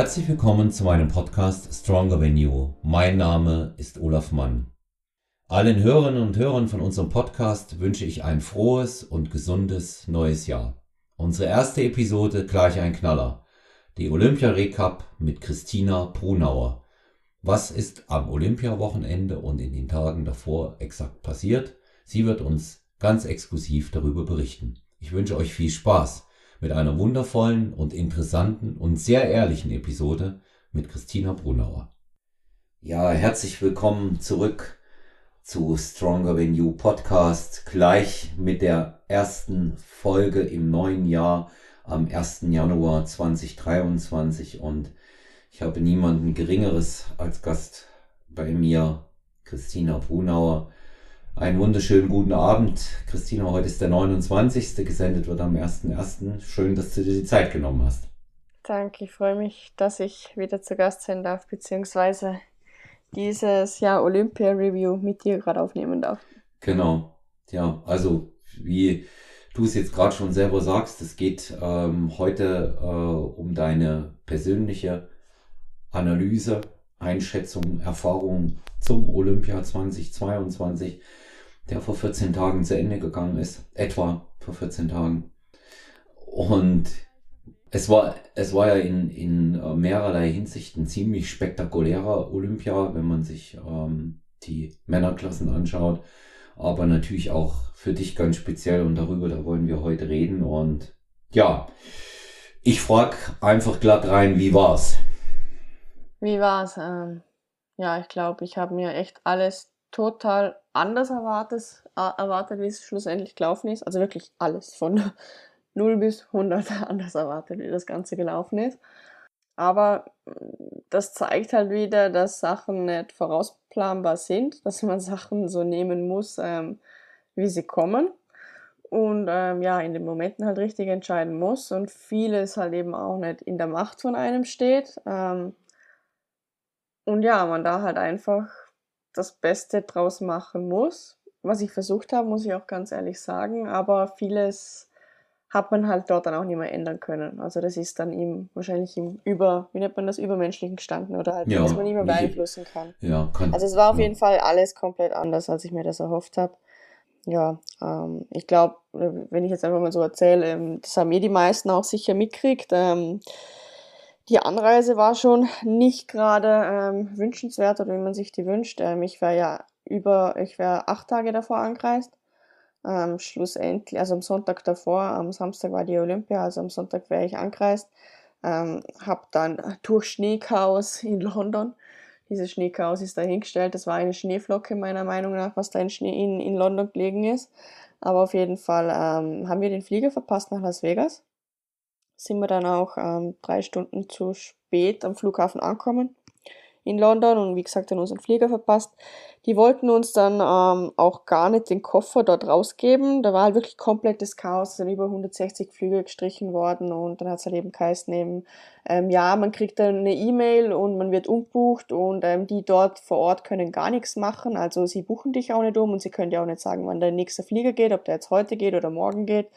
Herzlich willkommen zu meinem Podcast Stronger Than You. Mein Name ist Olaf Mann. Allen Hörerinnen und Hörern von unserem Podcast wünsche ich ein frohes und gesundes neues Jahr. Unsere erste Episode gleich ein Knaller. Die Olympia Recap mit Christina Brunauer. Was ist am Olympiawochenende und in den Tagen davor exakt passiert? Sie wird uns ganz exklusiv darüber berichten. Ich wünsche euch viel Spaß mit einer wundervollen und interessanten und sehr ehrlichen Episode mit Christina Brunauer. Ja, herzlich willkommen zurück zu Stronger Than You Podcast, gleich mit der ersten Folge im neuen Jahr am 1. Januar 2023 und ich habe niemanden Geringeres als Gast bei mir, Christina Brunauer. Einen wunderschönen guten Abend. Christina, heute ist der 29. Gesendet wird am 1.1. Schön, dass du dir die Zeit genommen hast. Danke, ich freue mich, dass ich wieder zu Gast sein darf, beziehungsweise dieses Jahr Olympia Review mit dir gerade aufnehmen darf. Genau. Ja, also wie du es jetzt gerade schon selber sagst, es geht ähm, heute äh, um deine persönliche Analyse, Einschätzung, Erfahrung zum Olympia 2022, der vor 14 Tagen zu Ende gegangen ist, etwa vor 14 Tagen. Und es war, es war ja in, in äh, mehrerlei Hinsicht ein ziemlich spektakulärer Olympia, wenn man sich ähm, die Männerklassen anschaut. Aber natürlich auch für dich ganz speziell und darüber, da wollen wir heute reden. Und ja, ich frag einfach glatt rein, wie war's? Wie war's? Ähm, ja, ich glaube, ich habe mir echt alles total anders erwartet, äh, erwartet, wie es schlussendlich gelaufen ist. Also wirklich alles von 0 bis 100 anders erwartet, wie das Ganze gelaufen ist. Aber mm, das zeigt halt wieder, dass Sachen nicht vorausplanbar sind, dass man Sachen so nehmen muss, ähm, wie sie kommen. Und ähm, ja, in den Momenten halt richtig entscheiden muss und vieles halt eben auch nicht in der Macht von einem steht. Ähm, und ja, man da halt einfach das Beste draus machen muss. Was ich versucht habe, muss ich auch ganz ehrlich sagen, aber vieles hat man halt dort dann auch nicht mehr ändern können. Also das ist dann ihm wahrscheinlich im Über, wie nennt man das, Übermenschlichen gestanden oder halt, ja, was man nicht mehr beeinflussen kann. Ja, kann. Also es war auf ja. jeden Fall alles komplett anders, als ich mir das erhofft habe. Ja, ähm, ich glaube, wenn ich jetzt einfach mal so erzähle, ähm, das haben eh die meisten auch sicher mitkriegt. Ähm, die Anreise war schon nicht gerade ähm, wünschenswert oder wie man sich die wünscht. Ähm, ich war ja über, ich wäre acht Tage davor angereist. Ähm, schlussendlich, also am Sonntag davor, am Samstag war die Olympia, also am Sonntag wäre ich angereist, ähm, habe dann durch Schneechaos in London, dieses Schneechaos ist dahingestellt, das war eine Schneeflocke meiner Meinung nach, was da in, Schnee, in, in London gelegen ist, aber auf jeden Fall ähm, haben wir den Flieger verpasst nach Las Vegas, sind wir dann auch ähm, drei Stunden zu spät am Flughafen ankommen in London und wie gesagt dann unseren Flieger verpasst. Die wollten uns dann ähm, auch gar nicht den Koffer dort rausgeben. Da war halt wirklich komplettes Chaos. Es sind über 160 Flüge gestrichen worden und dann hat es halt eben geheißen eben, ähm, ja, man kriegt dann eine E-Mail und man wird umbucht und ähm, die dort vor Ort können gar nichts machen. Also sie buchen dich auch nicht um und sie können dir auch nicht sagen, wann der nächste Flieger geht, ob der jetzt heute geht oder morgen geht.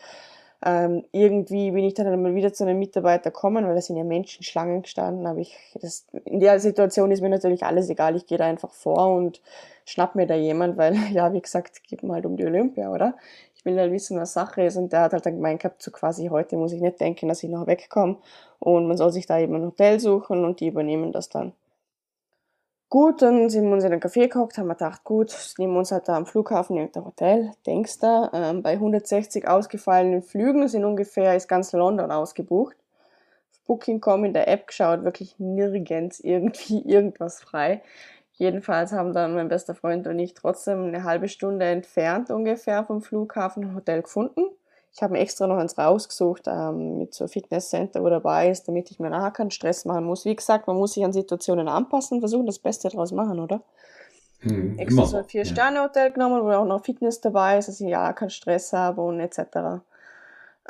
Ähm, irgendwie bin ich dann einmal wieder zu einem Mitarbeiter gekommen, weil da sind ja Menschenschlangen gestanden. Aber ich, das, in der Situation ist mir natürlich alles egal. Ich gehe da einfach vor und schnapp mir da jemand, weil, ja, wie gesagt, geht mal halt um die Olympia, oder? Ich will halt wissen, was Sache ist. Und der hat halt dann gemeint gehabt, so quasi heute muss ich nicht denken, dass ich noch wegkomme. Und man soll sich da eben ein Hotel suchen und die übernehmen das dann. Gut, dann sind wir uns in den Café gekocht, haben wir gedacht, gut, nehmen wir uns halt da am Flughafen irgendein Hotel, denkst du, ähm, bei 160 ausgefallenen Flügen sind ungefähr, ist ganz London ausgebucht. Booking.com in der App geschaut, wirklich nirgends irgendwie irgendwas frei. Jedenfalls haben dann mein bester Freund und ich trotzdem eine halbe Stunde entfernt ungefähr vom Flughafen ein Hotel gefunden ich habe mir extra noch eins rausgesucht ähm, mit so einem Fitnesscenter, wo dabei ist, damit ich mir nachher keinen Stress machen muss. Wie gesagt, man muss sich an Situationen anpassen, versuchen das Beste daraus machen, oder? Hm, extra immer. so ein Vier-Sterne-Hotel genommen, wo auch noch Fitness dabei ist, dass ich ja keinen Stress habe und etc.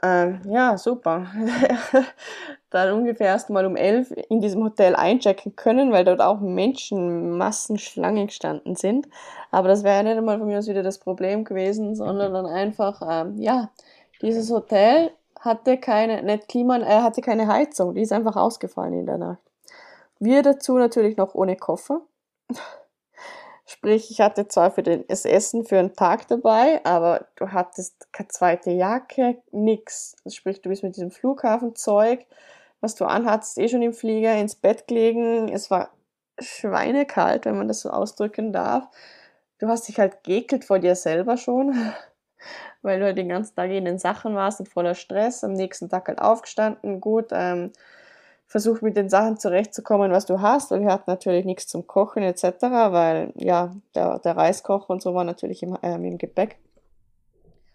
Ähm, ja, super. Dann ungefähr erst mal um elf in diesem Hotel einchecken können, weil dort auch Menschenmassen Schlangen gestanden sind. Aber das wäre ja nicht einmal von mir aus wieder das Problem gewesen, sondern dann einfach, ähm, ja, dieses Hotel hatte keine, nicht Klima, äh, hatte keine Heizung, die ist einfach ausgefallen in der Nacht. Wir dazu natürlich noch ohne Koffer. Sprich, ich hatte zwar für das Essen für einen Tag dabei, aber du hattest keine zweite Jacke, nix. Sprich, du bist mit diesem Flughafenzeug, was du anhattest, eh schon im Flieger ins Bett gelegen. Es war schweinekalt, wenn man das so ausdrücken darf. Du hast dich halt geekelt vor dir selber schon, weil du halt den ganzen Tag in den Sachen warst und voller Stress. Am nächsten Tag halt aufgestanden, gut, ähm, versucht mit den Sachen zurechtzukommen, was du hast. Und wir hatten natürlich nichts zum Kochen etc., weil ja, der, der Reiskocher und so war natürlich im, ähm, im Gepäck.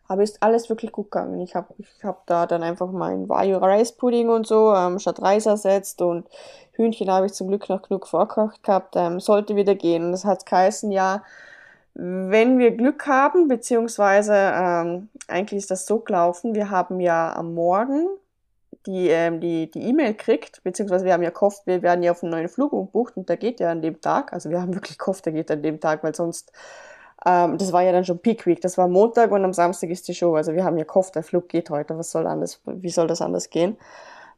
Aber ist alles wirklich gut gegangen. Ich habe ich hab da dann einfach mein Vario Rice Pudding und so ähm, statt Reis ersetzt und Hühnchen habe ich zum Glück noch genug vorkocht gehabt. Ähm, sollte wieder gehen. Und das hat geheißen, ja, wenn wir Glück haben, beziehungsweise ähm, eigentlich ist das so gelaufen, wir haben ja am Morgen die ähm, die die E-Mail kriegt, beziehungsweise wir haben ja gehofft, wir werden ja auf einen neuen Flug umbucht und der geht ja an dem Tag. Also wir haben wirklich gehofft, der geht an dem Tag, weil sonst ähm, das war ja dann schon Peak Week. Das war Montag und am Samstag ist die Show. Also wir haben ja gehofft, der Flug geht heute. Was soll anders? Wie soll das anders gehen?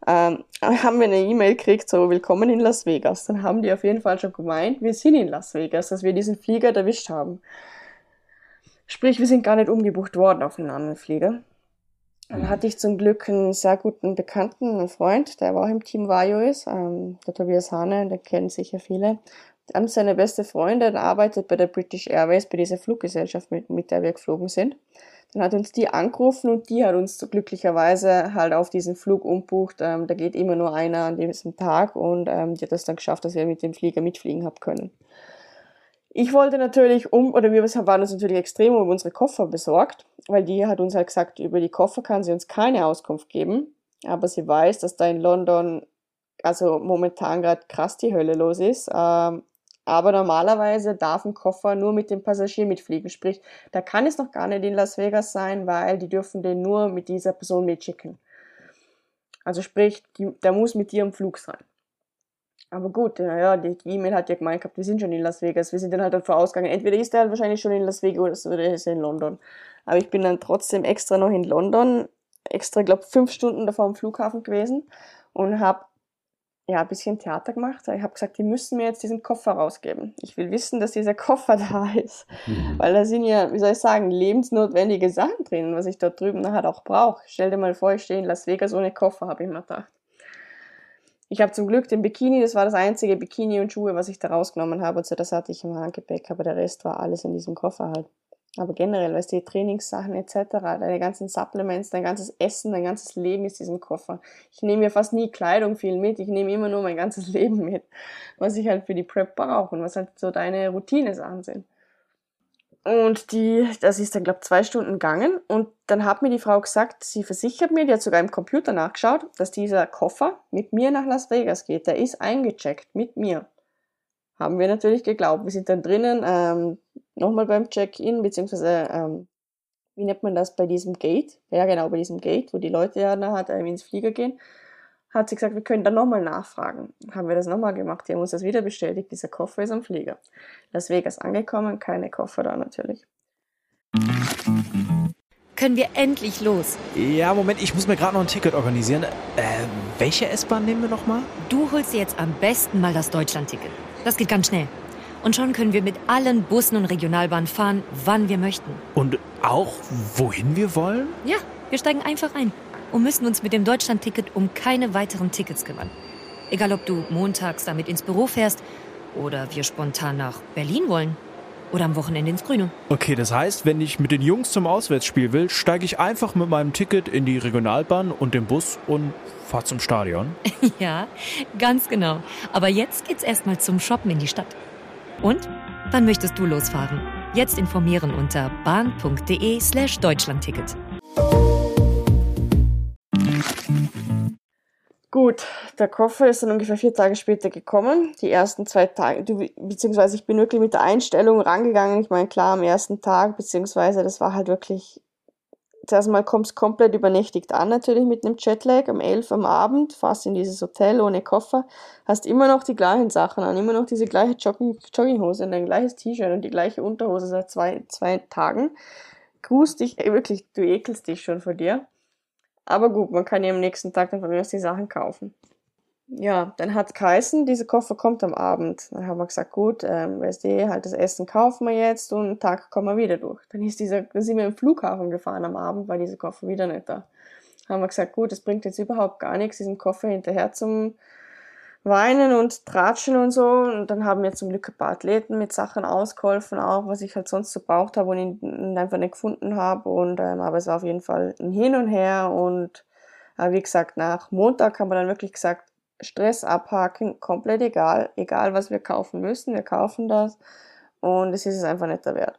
Ähm, haben wir eine E-Mail gekriegt, so willkommen in Las Vegas. Dann haben die auf jeden Fall schon gemeint, wir sind in Las Vegas, dass wir diesen Flieger erwischt haben. Sprich, wir sind gar nicht umgebucht worden auf einen anderen Flieger. Dann hatte ich zum Glück einen sehr guten Bekannten, einen Freund, der auch im Team Vajo ist, ähm, der Tobias Hane, der kennen sicher viele. Dann seine beste Freundin arbeitet bei der British Airways, bei dieser Fluggesellschaft, mit, mit der wir geflogen sind. Dann hat uns die angerufen und die hat uns so glücklicherweise halt auf diesen Flug umbucht. Ähm, da geht immer nur einer an diesem Tag und ähm, die hat das dann geschafft, dass wir mit dem Flieger mitfliegen haben können. Ich wollte natürlich um, oder wir waren uns natürlich extrem um unsere Koffer besorgt, weil die hat uns halt gesagt, über die Koffer kann sie uns keine Auskunft geben. Aber sie weiß, dass da in London also momentan gerade krass die Hölle los ist. Ähm, aber normalerweise darf ein Koffer nur mit dem Passagier mitfliegen. Sprich, da kann es noch gar nicht in Las Vegas sein, weil die dürfen den nur mit dieser Person mitschicken. Also sprich, die, der muss mit dir im Flug sein. Aber gut, ja, die E-Mail hat ja gemeint gehabt, wir sind schon in Las Vegas. Wir sind dann halt davor ausgegangen. Entweder ist er halt wahrscheinlich schon in Las Vegas oder er ist in London. Aber ich bin dann trotzdem extra noch in London, extra, glaube fünf Stunden davor am Flughafen gewesen und habe ja, ein bisschen Theater gemacht. Ich habe gesagt, die müssen mir jetzt diesen Koffer rausgeben. Ich will wissen, dass dieser Koffer da ist. Mhm. Weil da sind ja, wie soll ich sagen, lebensnotwendige Sachen drin, was ich dort drüben nachher auch brauche. Stell dir mal vor, ich stehe in Las Vegas ohne Koffer, habe ich mir gedacht. Ich habe zum Glück den Bikini, das war das einzige Bikini und Schuhe, was ich da rausgenommen habe. Also das hatte ich im Handgepäck, aber der Rest war alles in diesem Koffer halt. Aber generell, weißt du, die Trainingssachen etc., deine ganzen Supplements, dein ganzes Essen, dein ganzes Leben ist diesem Koffer. Ich nehme mir fast nie Kleidung viel mit, ich nehme immer nur mein ganzes Leben mit, was ich halt für die Prep brauche und was halt so deine Routine-Sachen sind. Und die, das ist dann, glaube zwei Stunden gegangen. Und dann hat mir die Frau gesagt, sie versichert mir, die hat sogar im Computer nachgeschaut, dass dieser Koffer mit mir nach Las Vegas geht. Der ist eingecheckt mit mir. Haben wir natürlich geglaubt. Wir sind dann drinnen, ähm, nochmal beim Check-in, beziehungsweise, ähm, wie nennt man das bei diesem Gate? Ja, genau, bei diesem Gate, wo die Leute ja nachher ins Flieger gehen hat sie gesagt, wir können dann nochmal nachfragen. Haben wir das nochmal gemacht. Die haben uns das wieder bestätigt. Dieser Koffer ist am Flieger. Las Vegas angekommen, keine Koffer da natürlich. Können wir endlich los? Ja, Moment, ich muss mir gerade noch ein Ticket organisieren. Äh, welche S-Bahn nehmen wir nochmal? Du holst dir jetzt am besten mal das Deutschland-Ticket. Das geht ganz schnell. Und schon können wir mit allen Bussen und Regionalbahnen fahren, wann wir möchten. Und auch wohin wir wollen? Ja, wir steigen einfach ein und müssen uns mit dem Deutschland-Ticket um keine weiteren Tickets kümmern. Egal, ob du montags damit ins Büro fährst oder wir spontan nach Berlin wollen oder am Wochenende ins Grüne. Okay, das heißt, wenn ich mit den Jungs zum Auswärtsspiel will, steige ich einfach mit meinem Ticket in die Regionalbahn und den Bus und fahre zum Stadion. ja, ganz genau. Aber jetzt geht's erstmal zum Shoppen in die Stadt. Und wann möchtest du losfahren? Jetzt informieren unter bahn.de slash Deutschlandticket. Gut, der Koffer ist dann ungefähr vier Tage später gekommen. Die ersten zwei Tage, beziehungsweise ich bin wirklich mit der Einstellung rangegangen. Ich meine, klar, am ersten Tag, beziehungsweise das war halt wirklich, zuerst mal kommst komplett übernächtigt an, natürlich mit einem Jetlag, um elf am Abend, fast in dieses Hotel ohne Koffer, hast immer noch die gleichen Sachen an, immer noch diese gleiche Jogging, Jogginghose und ein gleiches T-Shirt und die gleiche Unterhose seit zwei, zwei Tagen. Grust dich, wirklich, du ekelst dich schon vor dir. Aber gut, man kann ja am nächsten Tag dann von mir aus die Sachen kaufen. Ja, dann hat geheißen, dieser Koffer kommt am Abend. Dann haben wir gesagt, gut, ähm, weißt du, halt das Essen kaufen wir jetzt und einen Tag kommen wir wieder durch. Dann ist dieser, dann sind wir im Flughafen gefahren am Abend, war dieser Koffer wieder nicht da. Dann haben wir gesagt, gut, das bringt jetzt überhaupt gar nichts, diesen Koffer hinterher zum Weinen und Tratschen und so. Und dann haben wir zum Glück ein paar Athleten mit Sachen ausgeholfen, auch was ich halt sonst so braucht habe und einfach nicht gefunden habe. Und ähm, aber es war auf jeden Fall ein Hin und Her und äh, wie gesagt, nach Montag haben wir dann wirklich gesagt, Stress abhaken, komplett egal, egal was wir kaufen müssen, wir kaufen das. Und es ist es einfach nicht der Wert.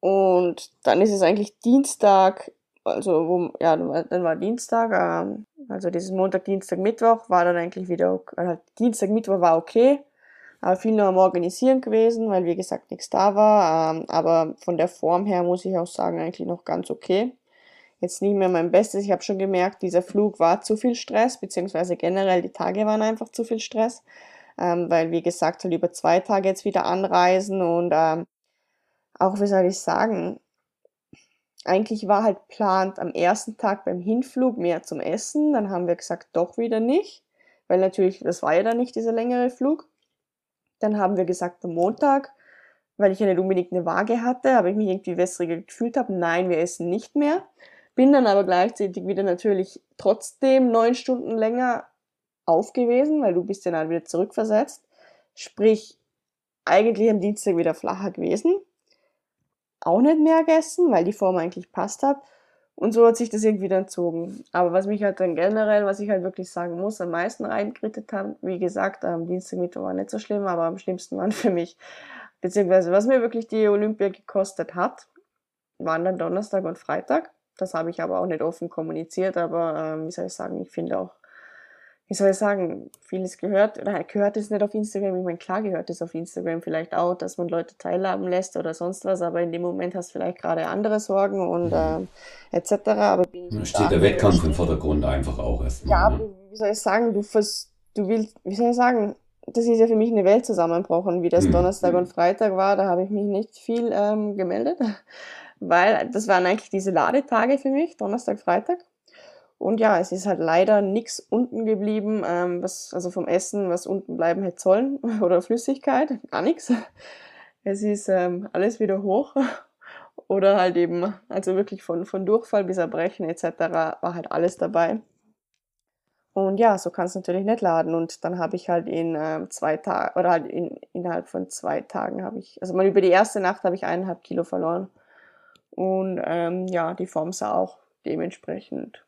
Und dann ist es eigentlich Dienstag, also wo, ja, dann war Dienstag, ähm, also dieses Montag, Dienstag, Mittwoch war dann eigentlich wieder, äh, Dienstag, Mittwoch war okay, aber viel nur am Organisieren gewesen, weil wie gesagt nichts da war, ähm, aber von der Form her muss ich auch sagen, eigentlich noch ganz okay jetzt nicht mehr mein Bestes. Ich habe schon gemerkt, dieser Flug war zu viel Stress, beziehungsweise generell die Tage waren einfach zu viel Stress, ähm, weil wie gesagt halt über zwei Tage jetzt wieder anreisen und ähm, auch, wie soll ich sagen, eigentlich war halt plant am ersten Tag beim Hinflug mehr zum Essen, dann haben wir gesagt, doch wieder nicht, weil natürlich, das war ja dann nicht dieser längere Flug. Dann haben wir gesagt, am Montag, weil ich ja nicht unbedingt eine Waage hatte, aber ich mich irgendwie wässriger gefühlt habe, nein, wir essen nicht mehr bin dann aber gleichzeitig wieder natürlich trotzdem neun Stunden länger auf gewesen, weil du bist dann halt wieder zurückversetzt. Sprich, eigentlich am Dienstag wieder flacher gewesen. Auch nicht mehr gegessen, weil die Form eigentlich passt hat. Und so hat sich das irgendwie dann gezogen. Aber was mich halt dann generell, was ich halt wirklich sagen muss, am meisten reingekrittet haben, wie gesagt, am Dienstag, Mittwoch war nicht so schlimm, aber am schlimmsten waren für mich, beziehungsweise was mir wirklich die Olympia gekostet hat, waren dann Donnerstag und Freitag. Das habe ich aber auch nicht offen kommuniziert, aber ähm, wie soll ich sagen, ich finde auch, wie soll ich sagen, vieles gehört, oder gehört es nicht auf Instagram, ich meine, klar gehört es auf Instagram vielleicht auch, dass man Leute teilhaben lässt oder sonst was, aber in dem Moment hast du vielleicht gerade andere Sorgen und äh, etc. Aber da steht der Wettkampf im Vordergrund einfach auch erstmal. Ja, ne? wie soll ich sagen, du, du willst, wie soll ich sagen, das ist ja für mich eine Welt zusammenbrochen, wie das mhm. Donnerstag und Freitag war, da habe ich mich nicht viel ähm, gemeldet weil das waren eigentlich diese Ladetage für mich, Donnerstag, Freitag. Und ja, es ist halt leider nichts unten geblieben, ähm, was, also vom Essen, was unten bleiben hätte sollen, oder Flüssigkeit, gar nichts. Es ist ähm, alles wieder hoch. Oder halt eben, also wirklich von, von Durchfall bis Erbrechen etc. war halt alles dabei. Und ja, so kann es natürlich nicht laden. Und dann habe ich halt in äh, zwei Tagen, oder halt in, innerhalb von zwei Tagen habe ich, also mal über die erste Nacht habe ich eineinhalb Kilo verloren. Und ähm, ja, die Form sah auch dementsprechend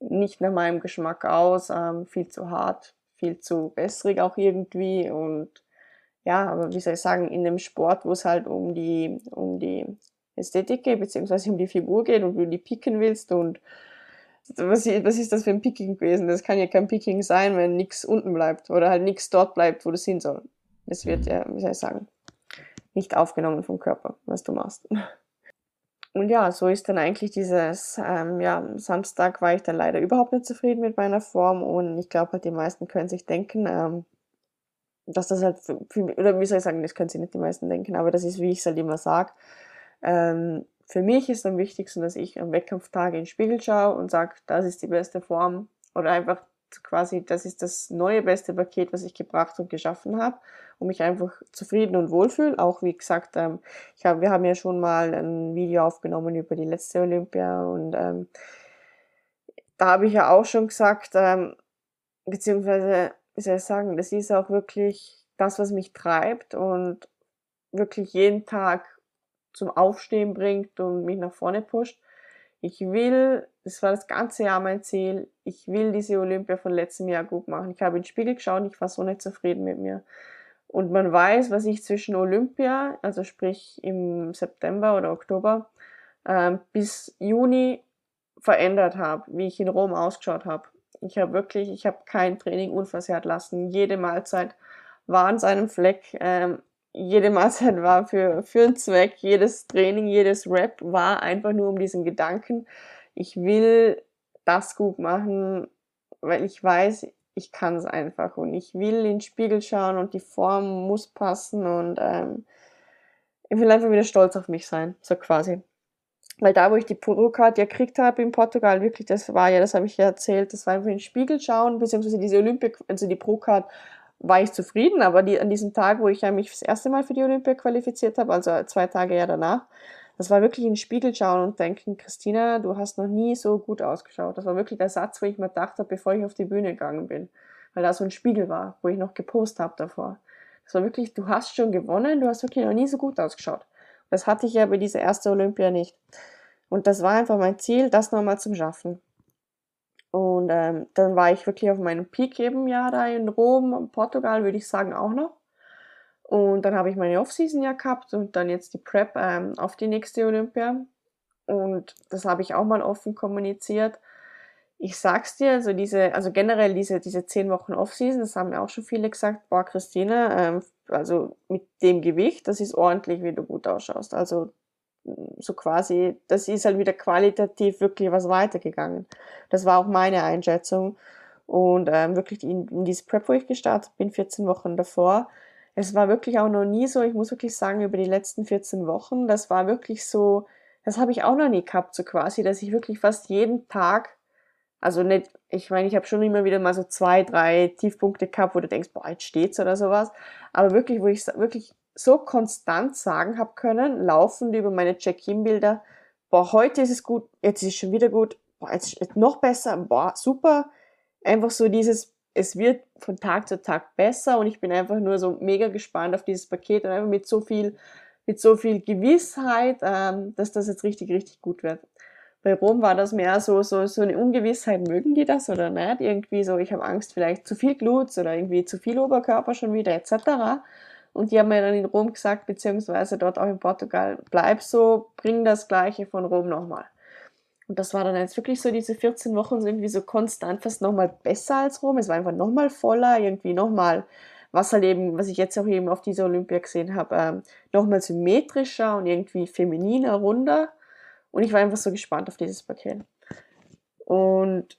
nicht nach meinem Geschmack aus, ähm, viel zu hart, viel zu wässrig auch irgendwie. Und ja, aber wie soll ich sagen, in dem Sport, wo es halt um die, um die Ästhetik geht, beziehungsweise um die Figur geht und du die picken willst und was, was ist das für ein Picking gewesen? Das kann ja kein Picking sein, wenn nichts unten bleibt oder halt nichts dort bleibt, wo das hin soll. Das wird ja, wie soll ich sagen, nicht aufgenommen vom Körper, was du machst. Und ja, so ist dann eigentlich dieses, ähm, ja, Samstag war ich dann leider überhaupt nicht zufrieden mit meiner Form und ich glaube halt, die meisten können sich denken, ähm, dass das halt, für, oder wie soll ich sagen, das können sich nicht die meisten denken, aber das ist, wie ich es halt immer sage, ähm, für mich ist am wichtigsten, dass ich am Wettkampftag in den Spiegel schaue und sage, das ist die beste Form oder einfach quasi, das ist das neue beste Paket, was ich gebracht und geschaffen habe und mich einfach zufrieden und wohlfühle. Auch wie gesagt, ähm, ich hab, wir haben ja schon mal ein Video aufgenommen über die letzte Olympia und ähm, da habe ich ja auch schon gesagt, ähm, beziehungsweise, wie soll ich sagen, das ist auch wirklich das, was mich treibt und wirklich jeden Tag zum Aufstehen bringt und mich nach vorne pusht. Ich will, das war das ganze Jahr mein Ziel, ich will diese Olympia von letztem Jahr gut machen. Ich habe in den Spiegel geschaut, ich war so nicht zufrieden mit mir. Und man weiß, was ich zwischen Olympia, also sprich im September oder Oktober, äh, bis Juni verändert habe, wie ich in Rom ausgeschaut habe. Ich habe wirklich, ich habe kein Training unversehrt lassen. Jede Mahlzeit war an seinem Fleck. Ähm, jede Mahlzeit war für, für einen Zweck. Jedes Training, jedes Rap war einfach nur um diesen Gedanken. Ich will das gut machen, weil ich weiß, ich kann es einfach und ich will in den Spiegel schauen und die Form muss passen und ähm, ich will einfach wieder stolz auf mich sein, so quasi. Weil da, wo ich die Pro-Card ja gekriegt habe in Portugal, wirklich, das war ja, das habe ich ja erzählt, das war einfach in den Spiegel schauen, beziehungsweise diese Olympia, also die Pro-Card war ich zufrieden, aber die, an diesem Tag, wo ich ja mich das erste Mal für die Olympia qualifiziert habe, also zwei Tage ja danach, das war wirklich in den Spiegel schauen und denken, Christina, du hast noch nie so gut ausgeschaut. Das war wirklich der Satz, wo ich mir gedacht habe, bevor ich auf die Bühne gegangen bin. Weil da so ein Spiegel war, wo ich noch gepostet habe davor. Das war wirklich, du hast schon gewonnen, du hast wirklich noch nie so gut ausgeschaut. Das hatte ich ja bei dieser ersten Olympia nicht. Und das war einfach mein Ziel, das nochmal zu schaffen. Und ähm, dann war ich wirklich auf meinem Peak eben ja da in Rom, Portugal würde ich sagen auch noch. Und dann habe ich meine Offseason ja gehabt und dann jetzt die Prep ähm, auf die nächste Olympia. Und das habe ich auch mal offen kommuniziert. Ich sag's dir, also diese, also generell diese, diese zehn Wochen Offseason, das haben mir auch schon viele gesagt, boah, Christine, ähm, also mit dem Gewicht, das ist ordentlich, wie du gut ausschaust. Also so quasi, das ist halt wieder qualitativ wirklich was weitergegangen. Das war auch meine Einschätzung. Und ähm, wirklich in, in diese Prep, wo ich gestartet bin, 14 Wochen davor, es war wirklich auch noch nie so, ich muss wirklich sagen, über die letzten 14 Wochen, das war wirklich so, das habe ich auch noch nie gehabt, so quasi, dass ich wirklich fast jeden Tag, also nicht, ich meine, ich habe schon immer wieder mal so zwei, drei Tiefpunkte gehabt, wo du denkst, boah, jetzt steht's oder sowas, aber wirklich, wo ich wirklich so konstant sagen habe können, laufend über meine Check-in-Bilder, boah, heute ist es gut, jetzt ist es schon wieder gut, boah, jetzt ist es noch besser, boah, super. Einfach so dieses es wird von Tag zu Tag besser und ich bin einfach nur so mega gespannt auf dieses Paket und einfach mit so viel, mit so viel Gewissheit, ähm, dass das jetzt richtig, richtig gut wird. Bei Rom war das mehr so, so, so eine Ungewissheit, mögen die das oder nicht? Irgendwie so, ich habe Angst, vielleicht zu viel Glut oder irgendwie zu viel Oberkörper schon wieder, etc. Und die haben mir dann in Rom gesagt, beziehungsweise dort auch in Portugal, bleib so, bring das Gleiche von Rom nochmal. Und das war dann jetzt wirklich so, diese 14 Wochen sind irgendwie so konstant fast nochmal besser als Rom. Es war einfach nochmal voller, irgendwie nochmal, was halt eben, was ich jetzt auch eben auf dieser Olympia gesehen habe, ähm, nochmal symmetrischer und irgendwie femininer, runder. Und ich war einfach so gespannt auf dieses Paket. Und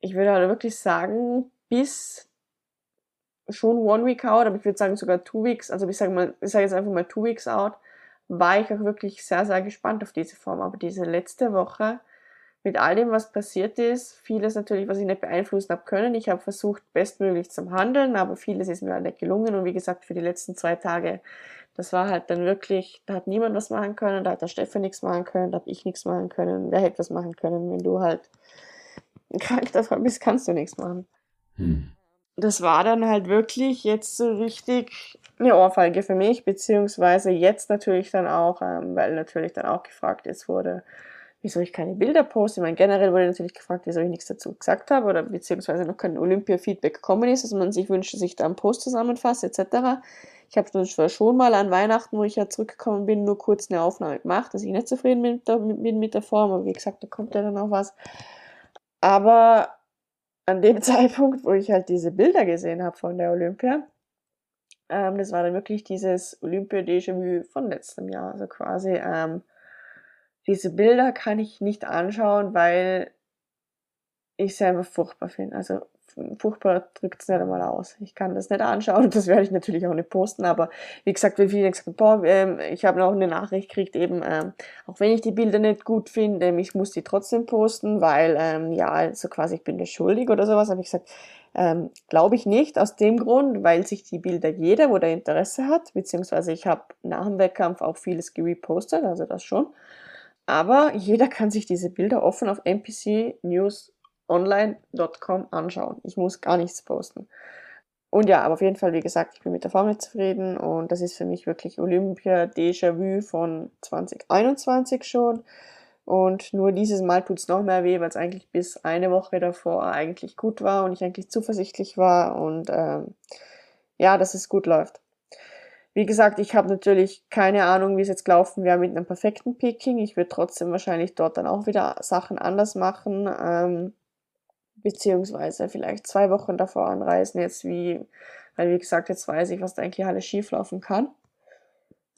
ich würde halt wirklich sagen, bis schon One Week out, aber ich würde sagen sogar Two Weeks, also ich sage mal, ich sage jetzt einfach mal Two Weeks out, war ich auch wirklich sehr, sehr gespannt auf diese Form. Aber diese letzte Woche, mit all dem, was passiert ist, vieles natürlich, was ich nicht beeinflussen habe können. Ich habe versucht, bestmöglich zu handeln, aber vieles ist mir halt nicht gelungen. Und wie gesagt, für die letzten zwei Tage, das war halt dann wirklich, da hat niemand was machen können, da hat der Stefan nichts machen können, da habe ich nichts machen können. Wer hätte was machen können? Wenn du halt krank davon bist, kannst du nichts machen. Hm. Das war dann halt wirklich jetzt so richtig eine Ohrfeige für mich, beziehungsweise jetzt natürlich dann auch, ähm, weil natürlich dann auch gefragt jetzt wurde, wieso ich keine Bilder poste. Ich meine, generell wurde natürlich gefragt, wieso ich nichts dazu gesagt habe oder beziehungsweise noch kein Olympia-Feedback gekommen ist, dass man sich wünscht, dass ich da einen Post zusammenfasse etc. Ich habe dann schon mal an Weihnachten, wo ich ja zurückgekommen bin, nur kurz eine Aufnahme gemacht, dass ich nicht zufrieden bin mit der, mit, mit der Form, aber wie gesagt, da kommt ja dann auch was. Aber an dem Zeitpunkt, wo ich halt diese Bilder gesehen habe von der Olympia, ähm, das war dann wirklich dieses Olympia-Déjà-vu von letztem Jahr, also quasi ähm, diese Bilder kann ich nicht anschauen, weil ich einfach furchtbar finde. Also furchtbar drückt es nicht einmal aus. Ich kann das nicht anschauen und das werde ich natürlich auch nicht posten, aber wie gesagt, wie viele gesagt boah, ähm, ich habe noch eine Nachricht gekriegt, eben, ähm, auch wenn ich die Bilder nicht gut finde, ähm, ich muss die trotzdem posten, weil, ähm, ja, also quasi ich bin der schuldig oder sowas, habe ich gesagt, ähm, Glaube ich nicht, aus dem Grund, weil sich die Bilder jeder, wo der Interesse hat, beziehungsweise ich habe nach dem Wettkampf auch vieles gerepostet, also das schon. Aber jeder kann sich diese Bilder offen auf npcnewsonline.com anschauen. Ich muss gar nichts posten. Und ja, aber auf jeden Fall, wie gesagt, ich bin mit der Formel zufrieden und das ist für mich wirklich Olympia Déjà-vu von 2021 schon. Und nur dieses Mal tut es noch mehr weh, weil es eigentlich bis eine Woche davor eigentlich gut war und ich eigentlich zuversichtlich war und ähm, ja, dass es gut läuft. Wie gesagt, ich habe natürlich keine Ahnung, wie es jetzt gelaufen wäre mit einem perfekten Peking. Ich würde trotzdem wahrscheinlich dort dann auch wieder Sachen anders machen, ähm, beziehungsweise vielleicht zwei Wochen davor anreisen, jetzt wie, weil wie gesagt, jetzt weiß ich, was da eigentlich alles schieflaufen kann,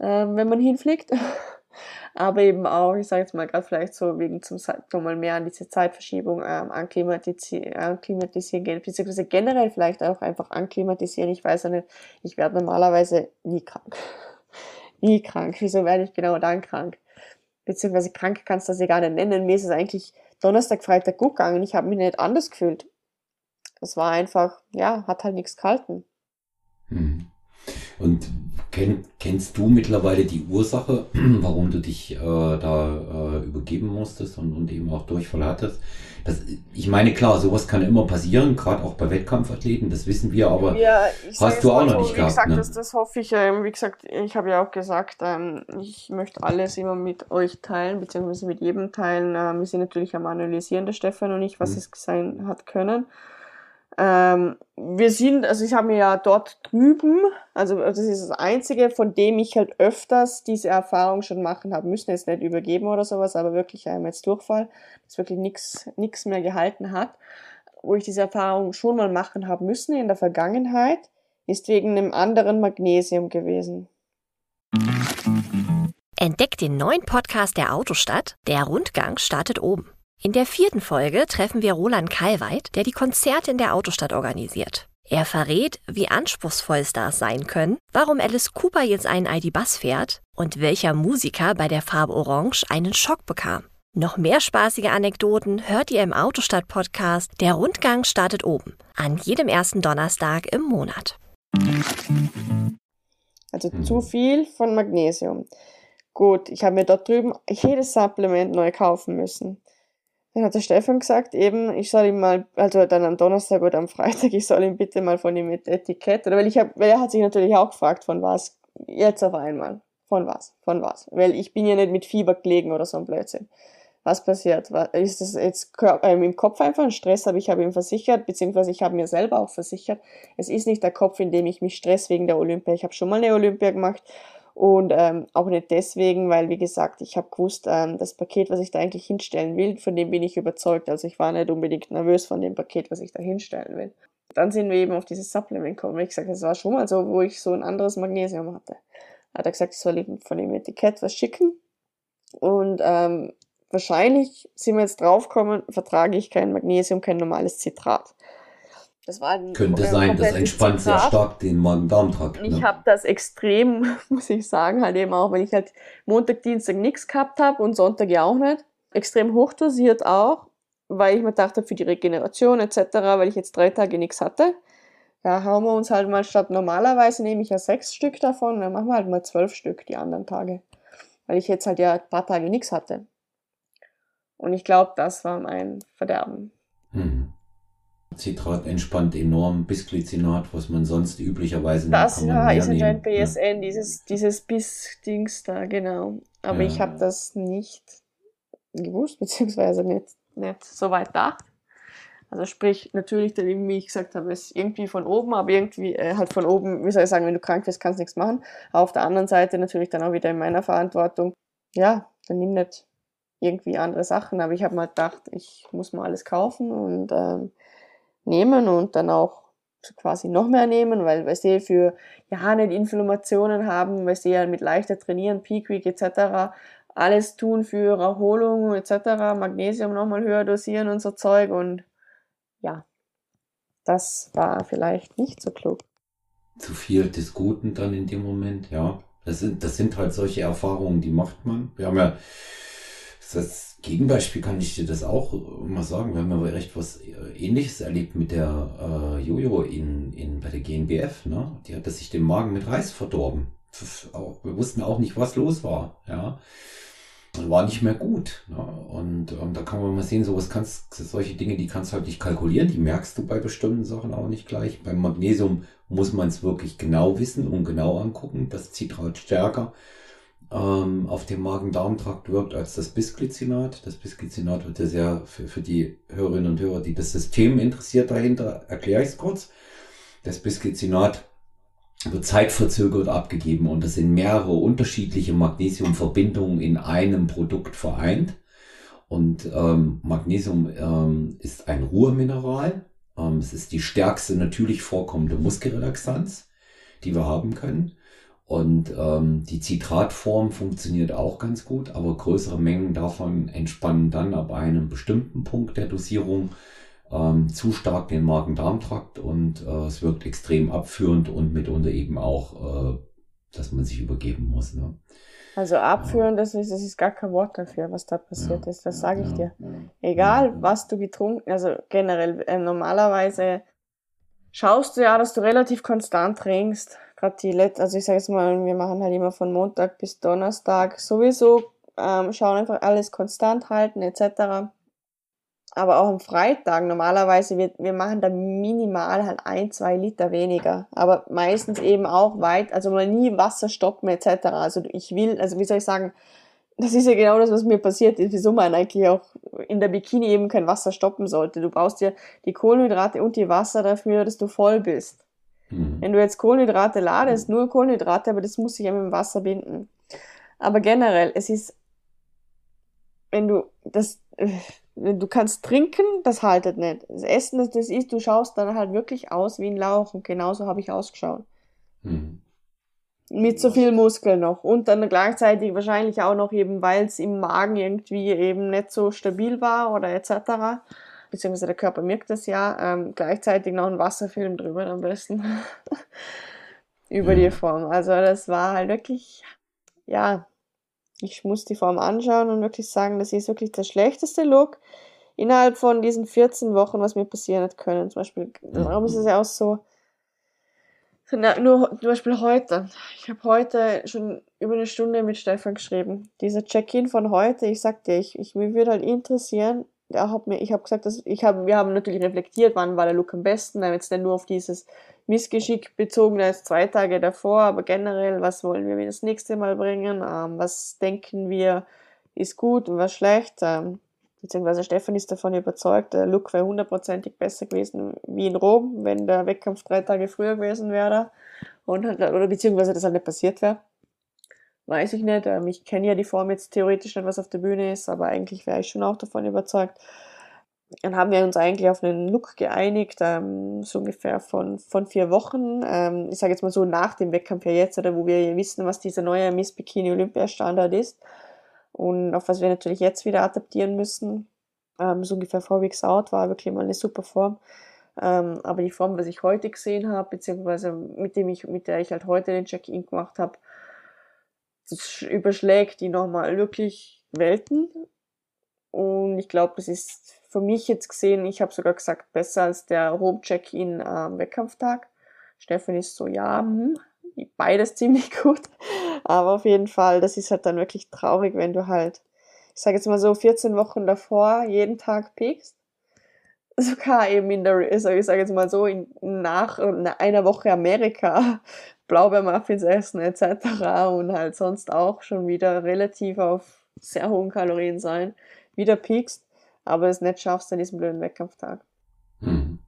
ähm, wenn man hinfliegt. aber eben auch, ich sage jetzt mal gerade vielleicht so wegen zum nochmal mehr an diese Zeitverschiebung ähm, anklimatisieren, anklimatisieren gehen, beziehungsweise generell vielleicht auch einfach anklimatisieren. Ich weiß ja nicht, ich werde normalerweise nie krank. nie krank. Wieso werde ich genau dann krank? beziehungsweise krank kannst du das ja gar nicht nennen. Mir ist es eigentlich Donnerstag, Freitag gut gegangen. Ich habe mich nicht anders gefühlt. Es war einfach, ja, hat halt nichts gehalten. Hm. Und kenn, kennst du mittlerweile die Ursache, warum du dich äh, da äh, übergeben musstest und, und eben auch Durchfall hattest? Das, ich meine, klar, sowas kann immer passieren, gerade auch bei Wettkampfathleten, das wissen wir, aber ja, hast du auch noch so, nicht wie gehabt. Gesagt, Ne? das, das hoffe ich. Ähm, wie gesagt, ich habe ja auch gesagt, ähm, ich möchte alles immer mit euch teilen, beziehungsweise mit jedem teilen. Ähm, wir sind natürlich am Analysieren, der Stefan und ich, was Mhm. es sein hat können. Ähm, wir sind, also ich habe mir ja dort drüben, also das ist das Einzige, von dem ich halt öfters diese Erfahrung schon machen habe müssen, jetzt nicht übergeben oder sowas, aber wirklich einmal jetzt Durchfall, dass wirklich nichts nichts mehr gehalten hat, wo ich diese Erfahrung schon mal machen habe müssen in der Vergangenheit, ist wegen einem anderen Magnesium gewesen. Entdeckt den neuen Podcast der Autostadt. Der Rundgang startet oben. In der vierten Folge treffen wir Roland Kalweit, der die Konzerte in der Autostadt organisiert. Er verrät, wie anspruchsvoll Stars sein können, warum Alice Cooper jetzt einen ID-Bus fährt und welcher Musiker bei der Farbe Orange einen Schock bekam. Noch mehr spaßige Anekdoten hört ihr im Autostadt-Podcast Der Rundgang startet oben, an jedem ersten Donnerstag im Monat. Also zu viel von Magnesium. Gut, ich habe mir dort drüben jedes Supplement neu kaufen müssen. Dann hat der Stefan gesagt, eben, ich soll ihm mal, also dann am Donnerstag oder am Freitag, ich soll ihm bitte mal von dem Etikett, oder weil ich habe, er hat sich natürlich auch gefragt, von was, jetzt auf einmal, von was, von was, weil ich bin ja nicht mit Fieber gelegen oder so ein Blödsinn. Was passiert? Ist das jetzt ähm, im Kopf einfach ein Stress, aber ich habe ihm versichert, beziehungsweise ich habe mir selber auch versichert, es ist nicht der Kopf, in dem ich mich stress wegen der Olympia. Ich habe schon mal eine Olympia gemacht und ähm, auch nicht deswegen, weil, wie gesagt, ich habe gewusst, ähm, das Paket, was ich da eigentlich hinstellen will, von dem bin ich überzeugt. Also ich war nicht unbedingt nervös von dem Paket, was ich da hinstellen will. Dann sind wir eben auf dieses Supplement gekommen. Wie gesagt, das war schon mal so, wo ich so ein anderes Magnesium hatte. Hat er gesagt, ich soll ihm von dem Etikett was schicken. Und ähm, wahrscheinlich sind wir jetzt draufgekommen, vertrage ich kein Magnesium, kein normales Zitrat. Das war ein Könnte äh, sein, das entspannt sehr stark den Magen-Darm-Trakt. Ich Ne? habe das extrem, muss ich sagen, halt eben auch, wenn ich halt Montag, Dienstag nichts gehabt habe und Sonntag ja auch nicht. Extrem hochdosiert auch, weil ich mir dachte, für die Regeneration etc., weil ich jetzt drei Tage nichts hatte. Ja, hauen wir uns halt mal statt normalerweise nehme ich ja sechs Stück davon, dann machen wir halt mal zwölf Stück die anderen Tage. Weil ich jetzt halt ja ein paar Tage nichts hatte. Und ich glaube, das war mein Verderben. Citrat entspannt enorm, Bisglycinat, was man sonst üblicherweise nimmt, Das ja, ist anscheinend nehmen. BSN, dieses, dieses Biss-Dings da, genau. Aber Ja. ich habe das nicht gewusst, beziehungsweise nicht, nicht so weit gedacht. Also sprich, natürlich, dann eben, wie ich gesagt habe, ist irgendwie von oben, aber irgendwie äh, halt von oben, wie soll ich sagen, wenn du krank bist, kannst du nichts machen. Aber auf der anderen Seite natürlich dann auch wieder in meiner Verantwortung, ja, dann nimm nicht irgendwie andere Sachen. Aber ich habe mal gedacht, ich muss mal alles kaufen und ähm, nehmen und dann auch quasi noch mehr nehmen, weil weißt du, für ja nicht Inflammationen haben, weißt du, ja mit leichter trainieren, Peak Week etc. alles tun für Erholung etc. Magnesium nochmal höher dosieren und so Zeug und ja, das war vielleicht nicht so klug. Zu viel des Guten dann in dem Moment, ja. Das sind, das sind halt solche Erfahrungen, die macht man. Wir haben ja, das Gegenbeispiel kann ich dir das auch mal sagen. Wir haben ja recht was ähnliches erlebt mit der äh, Jojo in, in, bei der GNBF, ne? Die hatte sich den Magen mit Reis verdorben. Wir wussten auch nicht, was los war, ja. War nicht mehr gut. Ne? Und ähm, da kann man mal sehen, sowas kannst, solche Dinge, die kannst du halt nicht kalkulieren, die merkst du bei bestimmten Sachen auch nicht gleich. Beim Magnesium muss man es wirklich genau wissen und genau angucken. Das Citrat stärker ähm, auf dem Magen-Darm-Trakt wirkt als das Bisglycinat. Das Bisglycinat wird ja sehr, für, für die Hörerinnen und Hörer, die das System interessiert dahinter, erkläre ich es kurz. Das Bisglycinat wird zeitverzögert abgegeben und das sind mehrere unterschiedliche Magnesiumverbindungen in einem Produkt vereint. Und ähm, Magnesium ähm, ist ein Ruhemineral. Ähm, es ist die stärkste natürlich vorkommende Muskelrelaxanz, die wir haben können. Und ähm, die Zitratform funktioniert auch ganz gut, aber größere Mengen davon entspannen dann ab einem bestimmten Punkt der Dosierung ähm, zu stark den Magen-Darm-Trakt und äh, es wirkt extrem abführend und mitunter eben auch, äh, dass man sich übergeben muss. Ne? Also abführen, das ist, das ist gar kein Wort dafür, was da passiert ist. Das sage ich dir. Egal, was du getrunken, also generell äh, normalerweise schaust du ja, dass du relativ konstant trinkst. Gerade die Let also ich sage jetzt mal, wir machen halt immer von Montag bis Donnerstag sowieso ähm, schauen einfach alles konstant halten etc. Aber auch am Freitag normalerweise, wir, wir machen da minimal halt ein, zwei Liter weniger. Aber meistens eben auch weit, also mal nie Wasser stoppen etc. Also ich will, also wie soll ich sagen, das ist ja genau das, was mir passiert ist, wieso man eigentlich auch in der Bikini eben kein Wasser stoppen sollte. Du brauchst ja die Kohlenhydrate und die Wasser dafür, dass du voll bist. Mhm. Wenn du jetzt Kohlenhydrate ladest, nur Kohlenhydrate, aber das muss sich ja mit dem Wasser binden. Aber generell, es ist wenn du das, du kannst trinken, das haltet nicht. Das Essen, das das ist, du schaust dann halt wirklich aus wie ein Lauch und genauso habe ich ausgeschaut. Mhm. Mit so viel Muskel noch und dann gleichzeitig wahrscheinlich auch noch eben, weil es im Magen irgendwie eben nicht so stabil war oder etc. Beziehungsweise der Körper merkt das ja, ähm, gleichzeitig noch ein Wasserfilm drüber am besten. Über mhm. die Form. Also das war halt wirklich, ja, ich muss die Form anschauen und wirklich sagen, das ist wirklich der schlechteste Look innerhalb von diesen 14 Wochen, was mir passieren hat können. Zum Beispiel, warum ist es ja auch so, nur zum Beispiel heute. Ich habe heute schon über eine Stunde mit Stefan geschrieben. Dieser Check-in von heute, ich sag dir, ich, ich, mir würde halt interessieren, der hat mir, ich habe gesagt, dass ich habe, wir haben natürlich reflektiert, wann war der Look am besten, wir haben jetzt nicht nur auf dieses Missgeschick bezogen als zwei Tage davor, aber generell, was wollen wir das nächste Mal bringen, ähm, was denken wir ist gut und was schlecht, ähm, beziehungsweise Stefan ist davon überzeugt, der Look wäre hundertprozentig besser gewesen wie in Rom, wenn der Wettkampf drei Tage früher gewesen wäre und halt, oder beziehungsweise das halt nicht passiert wäre. Weiß ich nicht, ähm, ich kenne ja die Form jetzt theoretisch nicht, was auf der Bühne ist, aber eigentlich wäre ich schon auch davon überzeugt dann haben wir uns eigentlich auf einen Look geeinigt, ähm, so ungefähr von, von vier Wochen. Ähm, ich sage jetzt mal so nach dem Wettkampf ja jetzt, oder wo wir wissen, was dieser neue Miss Bikini Olympia Standard ist und auf was wir natürlich jetzt wieder adaptieren müssen. Ähm, so ungefähr Four Weeks Out war wirklich mal eine super Form. Ähm, aber die Form, was ich heute gesehen habe, beziehungsweise mit dem ich, mit der ich halt heute den Check-in gemacht habe, das überschlägt die nochmal wirklich Welten. Und ich glaube, es ist für mich jetzt gesehen, ich habe sogar gesagt, besser als der Home-Check-In am Wettkampftag. Stefan ist so, ja, hm, beides ziemlich gut. Aber auf jeden Fall, das ist halt dann wirklich traurig, wenn du halt, ich sage jetzt mal so, 14 Wochen davor jeden Tag piekst. Sogar eben in der, also ich sage jetzt mal so, in, nach einer Woche Amerika Blaubeermuffins essen etc. und halt sonst auch schon wieder relativ auf sehr hohen Kalorien sein, wieder piekst aber es nicht schaffst an diesem blöden Wettkampftag. Hm.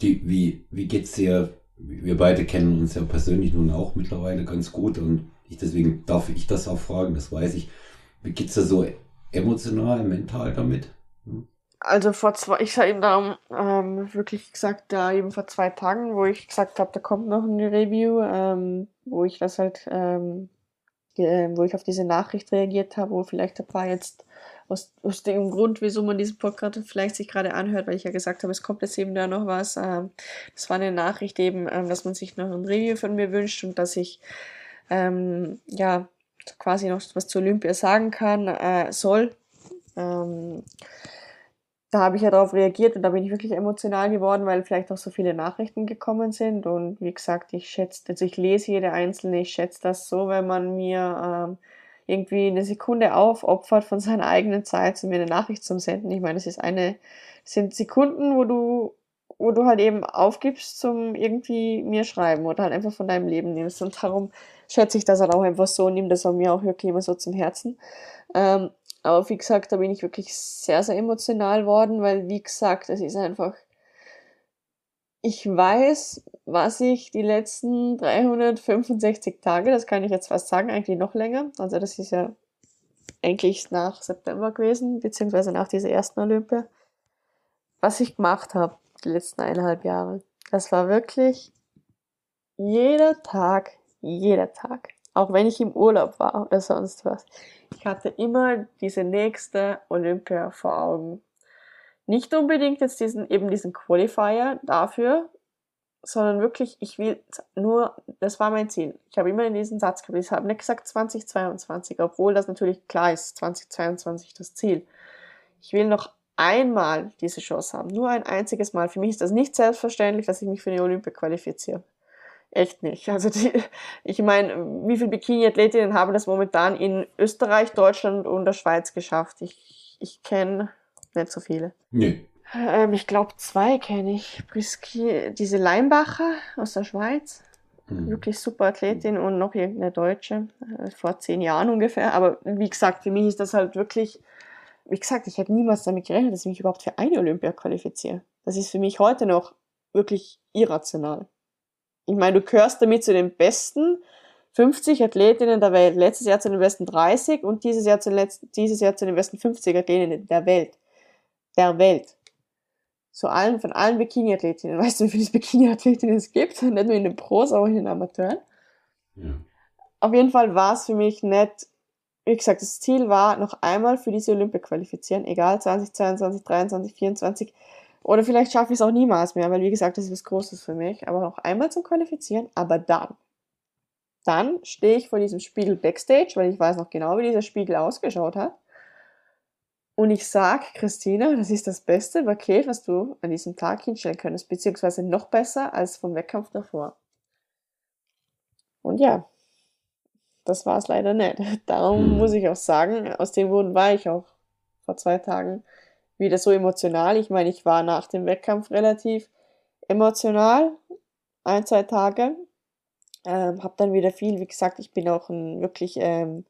Die, wie, wie geht's dir? Wir beide kennen uns ja persönlich nun auch mittlerweile ganz gut und ich, deswegen darf ich das auch fragen, das weiß ich. Wie geht's dir so emotional, mental damit? Also vor zwei, ich habe ihm da ähm, wirklich gesagt, da eben vor zwei Tagen, wo ich gesagt habe, da kommt noch eine Review, ähm, wo ich das halt, ähm, äh, wo ich auf diese Nachricht reagiert habe, wo vielleicht ein paar jetzt aus, aus dem Grund, wieso man diesen Podcast vielleicht sich gerade anhört, weil ich ja gesagt habe, es kommt jetzt eben da noch was. Ähm, das war eine Nachricht eben, ähm, dass man sich noch ein Review von mir wünscht und dass ich ähm, ja quasi noch was zu Olympia sagen kann, äh, soll. Ähm, da habe ich ja darauf reagiert und da bin ich wirklich emotional geworden, weil vielleicht auch so viele Nachrichten gekommen sind. Und wie gesagt, ich schätze, also ich lese jede einzelne, ich schätze das so, wenn man mir ähm, irgendwie eine Sekunde aufopfert von seiner eigenen Zeit, um mir eine Nachricht zu senden. Ich meine, es ist eine, sind Sekunden, wo du, wo du halt eben aufgibst zum irgendwie mir schreiben oder halt einfach von deinem Leben nimmst. Und darum schätze ich das halt auch einfach so und nehme das auch mir auch wirklich immer so zum Herzen. Ähm, aber wie gesagt, da bin ich wirklich sehr, sehr emotional worden, weil wie gesagt, es ist einfach ich weiß, was ich die letzten 365 Tage, das kann ich jetzt fast sagen, eigentlich noch länger, also das ist ja eigentlich nach September gewesen, beziehungsweise nach dieser ersten Olympia, was ich gemacht habe die letzten eineinhalb Jahre. Das war wirklich jeder Tag, jeder Tag. Auch wenn ich im Urlaub war oder sonst was. Ich hatte immer diese nächste Olympia vor Augen nicht unbedingt jetzt diesen, eben diesen Qualifier dafür, sondern wirklich, ich will nur, das war mein Ziel. Ich habe immer in diesen Satz gehabt, ich habe nicht gesagt 2022, obwohl das natürlich klar ist, 2022 das Ziel. Ich will noch einmal diese Chance haben, nur ein einziges Mal. Für mich ist das nicht selbstverständlich, dass ich mich für die Olympia qualifiziere. Echt nicht. Also die, ich meine, wie viele Bikini-Athletinnen haben das momentan in Österreich, Deutschland und der Schweiz geschafft? Ich, ich kenne nicht so viele. Nee. Ähm, ich glaube, zwei kenne ich. Briski, diese Leimbacher aus der Schweiz. Hm. Wirklich super Athletin und noch irgendeine Deutsche. äh, Vor zehn Jahren ungefähr. Aber wie gesagt, für mich ist das halt wirklich, wie gesagt, ich hätte niemals damit gerechnet, dass ich mich überhaupt für eine Olympia qualifiziere. Das ist für mich heute noch wirklich irrational. Ich meine, du gehörst damit zu den besten 50 Athletinnen der Welt. Letztes Jahr zu den besten 30 und dieses Jahr zu den, letzten, dieses Jahr zu den besten 50 Athletinnen der Welt. Der Welt zu allen, von allen Bikini-Athletinnen. Weißt du, wie viele Bikini-Athletinnen es gibt? Nicht nur in den Pros, auch in den Amateuren. Ja. Auf jeden Fall war es für mich nicht, wie gesagt, das Ziel war, noch einmal für diese Olympia qualifizieren, egal 2022, 23, 24 oder vielleicht schaffe ich es auch niemals mehr, weil wie gesagt, das ist was Großes für mich, aber noch einmal zum Qualifizieren, aber dann. Dann stehe ich vor diesem Spiegel Backstage, weil ich weiß noch genau, wie dieser Spiegel ausgeschaut hat. Und ich sag, Christina, das ist das beste Paket, was du an diesem Tag hinstellen könntest, beziehungsweise noch besser als vom Wettkampf davor. Und ja, das war es leider nicht. Darum Hm. muss ich auch sagen, aus dem Grund war ich auch vor zwei Tagen wieder so emotional. Ich meine, ich war nach dem Wettkampf relativ emotional, ein, zwei Tage. Ähm, hab dann wieder viel, wie gesagt, ich bin auch ein wirklich, ähm,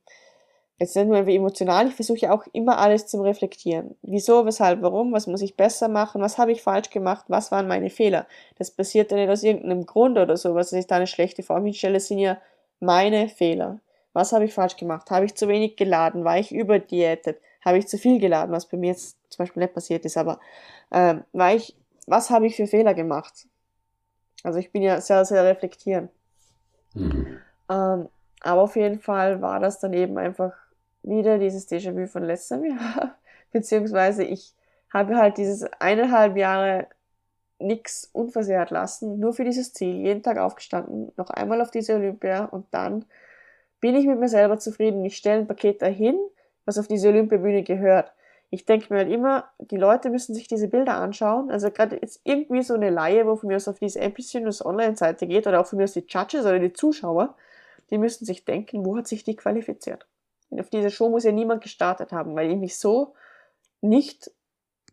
jetzt nicht nur emotional, ich versuche auch immer alles zu reflektieren. Wieso, weshalb, warum, was muss ich besser machen, was habe ich falsch gemacht, was waren meine Fehler. Das passiert ja nicht aus irgendeinem Grund oder so, was ich da eine schlechte Form hinstelle, sind ja meine Fehler. Was habe ich falsch gemacht? Habe ich zu wenig geladen? War ich überdiätet? Habe ich zu viel geladen, was bei mir jetzt zum Beispiel nicht passiert ist, aber ähm, war ich, was habe ich für Fehler gemacht? Also ich bin ja sehr, sehr reflektierend. Mhm. Ähm, aber auf jeden Fall war das dann eben einfach wieder dieses Déjà-vu von letztem Jahr. Beziehungsweise ich habe halt dieses eineinhalb Jahre nix unversehrt lassen, nur für dieses Ziel, jeden Tag aufgestanden, noch einmal auf diese Olympia und dann bin ich mit mir selber zufrieden. Ich stelle ein Paket dahin, was auf diese Olympiabühne gehört. Ich denke mir halt immer, die Leute müssen sich diese Bilder anschauen. Also gerade jetzt irgendwie so eine Laie, wo von mir aus auf diese NPC News Online-Seite geht oder auch von mir aus die Judges oder die Zuschauer, die müssen sich denken, wo hat sich die qualifiziert? Und auf diese Show muss ja niemand gestartet haben, weil ich mich so nicht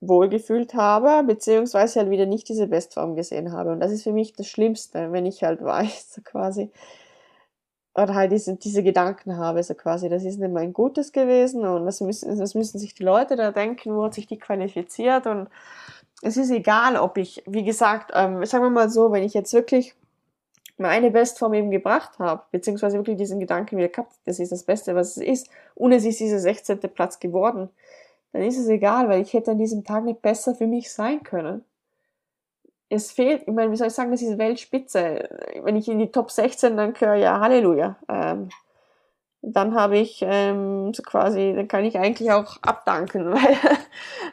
wohlgefühlt habe, beziehungsweise halt wieder nicht diese Bestform gesehen habe. Und das ist für mich das Schlimmste, wenn ich halt weiß, so quasi, oder halt diese, diese Gedanken habe, so quasi, das ist nicht mein Gutes gewesen und was müssen, was müssen sich die Leute da denken, wo hat sich die qualifiziert und es ist egal, ob ich, wie gesagt, ähm, sagen wir mal so, wenn ich jetzt wirklich meine Bestform eben gebracht habe, beziehungsweise wirklich diesen Gedanken wieder gehabt, das ist das Beste, was es ist, und es ist dieser 16. Platz geworden, dann ist es egal, weil ich hätte an diesem Tag nicht besser für mich sein können. Es fehlt, ich meine, wie soll ich sagen, das ist Weltspitze. Wenn ich in die Top 16 dann gehöre, ja, Halleluja. Ähm, dann habe ich ähm, so quasi, dann kann ich eigentlich auch abdanken, weil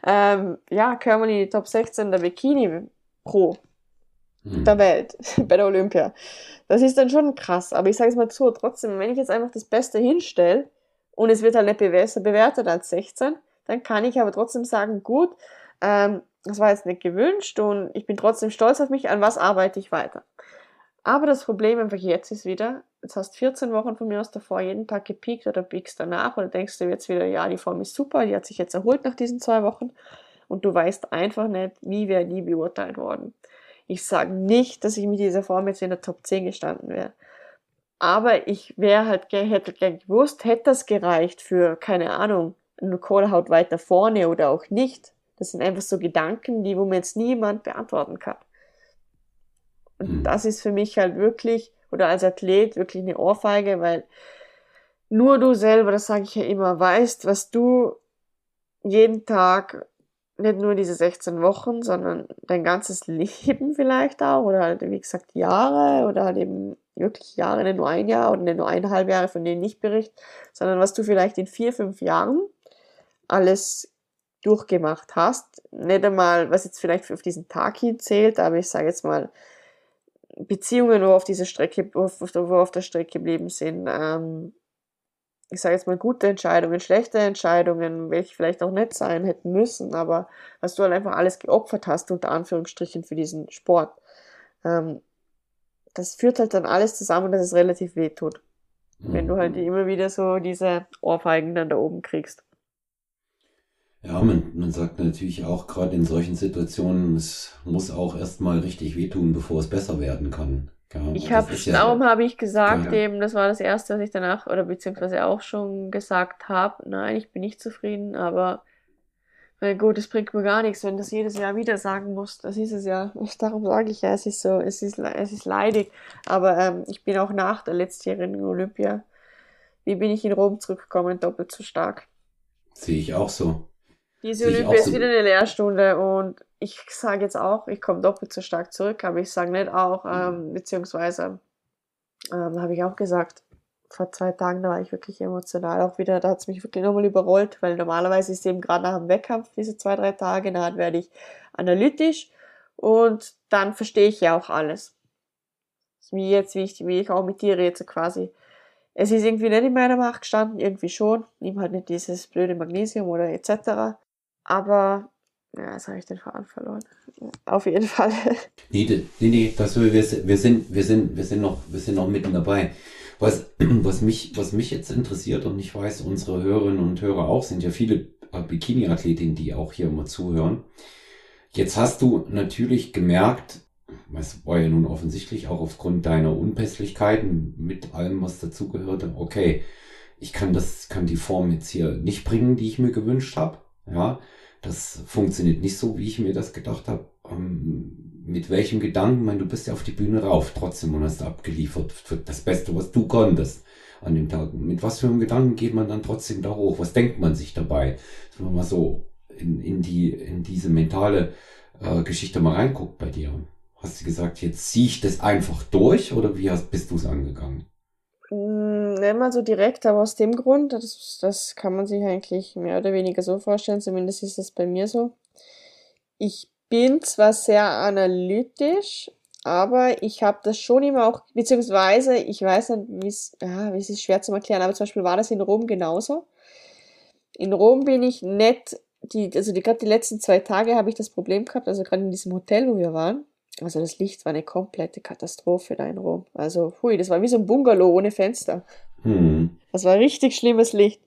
ähm, ja, gehören wir in die Top 16 der Bikini Pro Mhm. der Welt bei der Olympia. Das ist dann schon krass, aber ich sage es mal so, trotzdem, wenn ich jetzt einfach das Beste hinstelle und es wird halt nicht besser bewertet als 16, dann kann ich aber trotzdem sagen, gut, ähm, das war jetzt nicht gewünscht und ich bin trotzdem stolz auf mich, an was arbeite ich weiter. Aber das Problem einfach jetzt ist wieder, jetzt hast 14 Wochen von mir aus davor jeden Tag gepiekt oder piekst danach oder denkst du jetzt wieder, ja, die Form ist super, die hat sich jetzt erholt nach diesen zwei Wochen und du weißt einfach nicht, wie wäre die beurteilt worden. Ich sage nicht, dass ich mit dieser Form jetzt in der Top 10 gestanden wäre. Aber ich wäre halt, hätte gern gewusst, hätte das gereicht für, keine Ahnung, eine Kohlehaut weiter vorne oder auch nicht. Das sind einfach so Gedanken, die, wo mir jetzt niemand beantworten kann. Und Mhm. das ist für mich halt wirklich, oder als Athlet wirklich eine Ohrfeige, weil nur du selber, das sage ich ja immer, weißt, was du jeden Tag, nicht nur diese 16 Wochen, sondern dein ganzes Leben vielleicht auch, oder halt, wie gesagt, Jahre, oder halt eben wirklich Jahre, nicht nur ein Jahr oder nicht nur eineinhalb Jahre, von denen ich berichte, sondern was du vielleicht in vier, fünf Jahren alles durchgemacht hast. Nicht einmal, was jetzt vielleicht auf diesen Tag hin zählt, aber ich sage jetzt mal, Beziehungen, wo auf dieser Strecke, wo auf, wo auf der Strecke geblieben sind. Ähm, ich sage jetzt mal gute Entscheidungen, schlechte Entscheidungen, welche vielleicht auch nicht sein hätten müssen, aber was du halt einfach alles geopfert hast, unter Anführungsstrichen, für diesen Sport. Ähm, das führt halt dann alles zusammen, dass es relativ weh tut. Wenn du halt mhm. immer wieder so diese Ohrfeigen dann da oben kriegst. Ja, man, man sagt natürlich auch gerade in solchen Situationen, es muss auch erstmal richtig wehtun, bevor es besser werden kann. Ja, ich habe, ja, darum habe ich gesagt, ja, eben, das war das erste, was ich danach oder beziehungsweise auch schon gesagt habe. Nein, ich bin nicht zufrieden, aber weil gut, es bringt mir gar nichts, wenn das jedes Jahr wieder sagen muss. Das ist es ja. Darum sage ich ja, es ist so, es ist, es ist leidig. Aber ähm, ich bin auch nach der letztjährigen Olympia, wie bin ich in Rom zurückgekommen, doppelt so stark. Sehe ich auch so. Diese Olympia ist so. wieder eine Lehrstunde und ich sage jetzt auch, ich komme doppelt so stark zurück, aber ich sage nicht auch, ähm, beziehungsweise ähm, habe ich auch gesagt, vor zwei Tagen, da war ich wirklich emotional auch wieder, da hat es mich wirklich nochmal überrollt, weil normalerweise ist eben gerade nach dem Wettkampf diese zwei, drei Tage, dann werde ich analytisch und dann verstehe ich ja auch alles. Wie jetzt, wie ich, wie ich auch mit dir rede, quasi. Es ist irgendwie nicht in meiner Macht gestanden, irgendwie schon. Nimm halt nicht dieses blöde Magnesium oder etc. Aber ja, jetzt habe ich den Faden verloren. Auf jeden Fall. Nee, nee, nee das, wir, wir, sind, wir, sind, wir, sind noch, wir sind noch mitten dabei. Was, was, mich, was mich jetzt interessiert und ich weiß, unsere Hörerinnen und Hörer auch, sind ja viele äh, Bikini-Athletinnen, die auch hier immer zuhören. Jetzt hast du natürlich gemerkt, es war ja nun offensichtlich auch aufgrund deiner Unpässlichkeiten mit allem, was dazugehörte, okay, ich kann das, kann die Form jetzt hier nicht bringen, die ich mir gewünscht habe. Ja, das funktioniert nicht so, wie ich mir das gedacht habe. Ähm, mit welchem Gedanken? Ich meine, du bist ja auf die Bühne rauf trotzdem und hast abgeliefert für das Beste, was du konntest an dem Tag. Mit was für einem Gedanken geht man dann trotzdem da hoch? Was denkt man sich dabei? Wenn man mal so in, in, die, in diese mentale äh, Geschichte mal reinguckt bei dir. Hast du gesagt, jetzt ziehe ich das einfach durch oder wie hast, bist du es angegangen? Hm, nicht mal so direkt, aber aus dem Grund, das, das kann man sich eigentlich mehr oder weniger so vorstellen, zumindest ist das bei mir so. Ich bin zwar sehr analytisch, aber ich habe das schon immer auch, beziehungsweise ich weiß nicht, wie es, ja, wie es ist schwer zu erklären, aber zum Beispiel war das in Rom genauso. In Rom bin ich nett, die, also die, gerade die letzten zwei Tage habe ich das Problem gehabt, also gerade in diesem Hotel, wo wir waren, also das Licht war eine komplette Katastrophe da in Rom. Also, hui, das war wie so ein Bungalow ohne Fenster. Mhm. Das war richtig schlimmes Licht.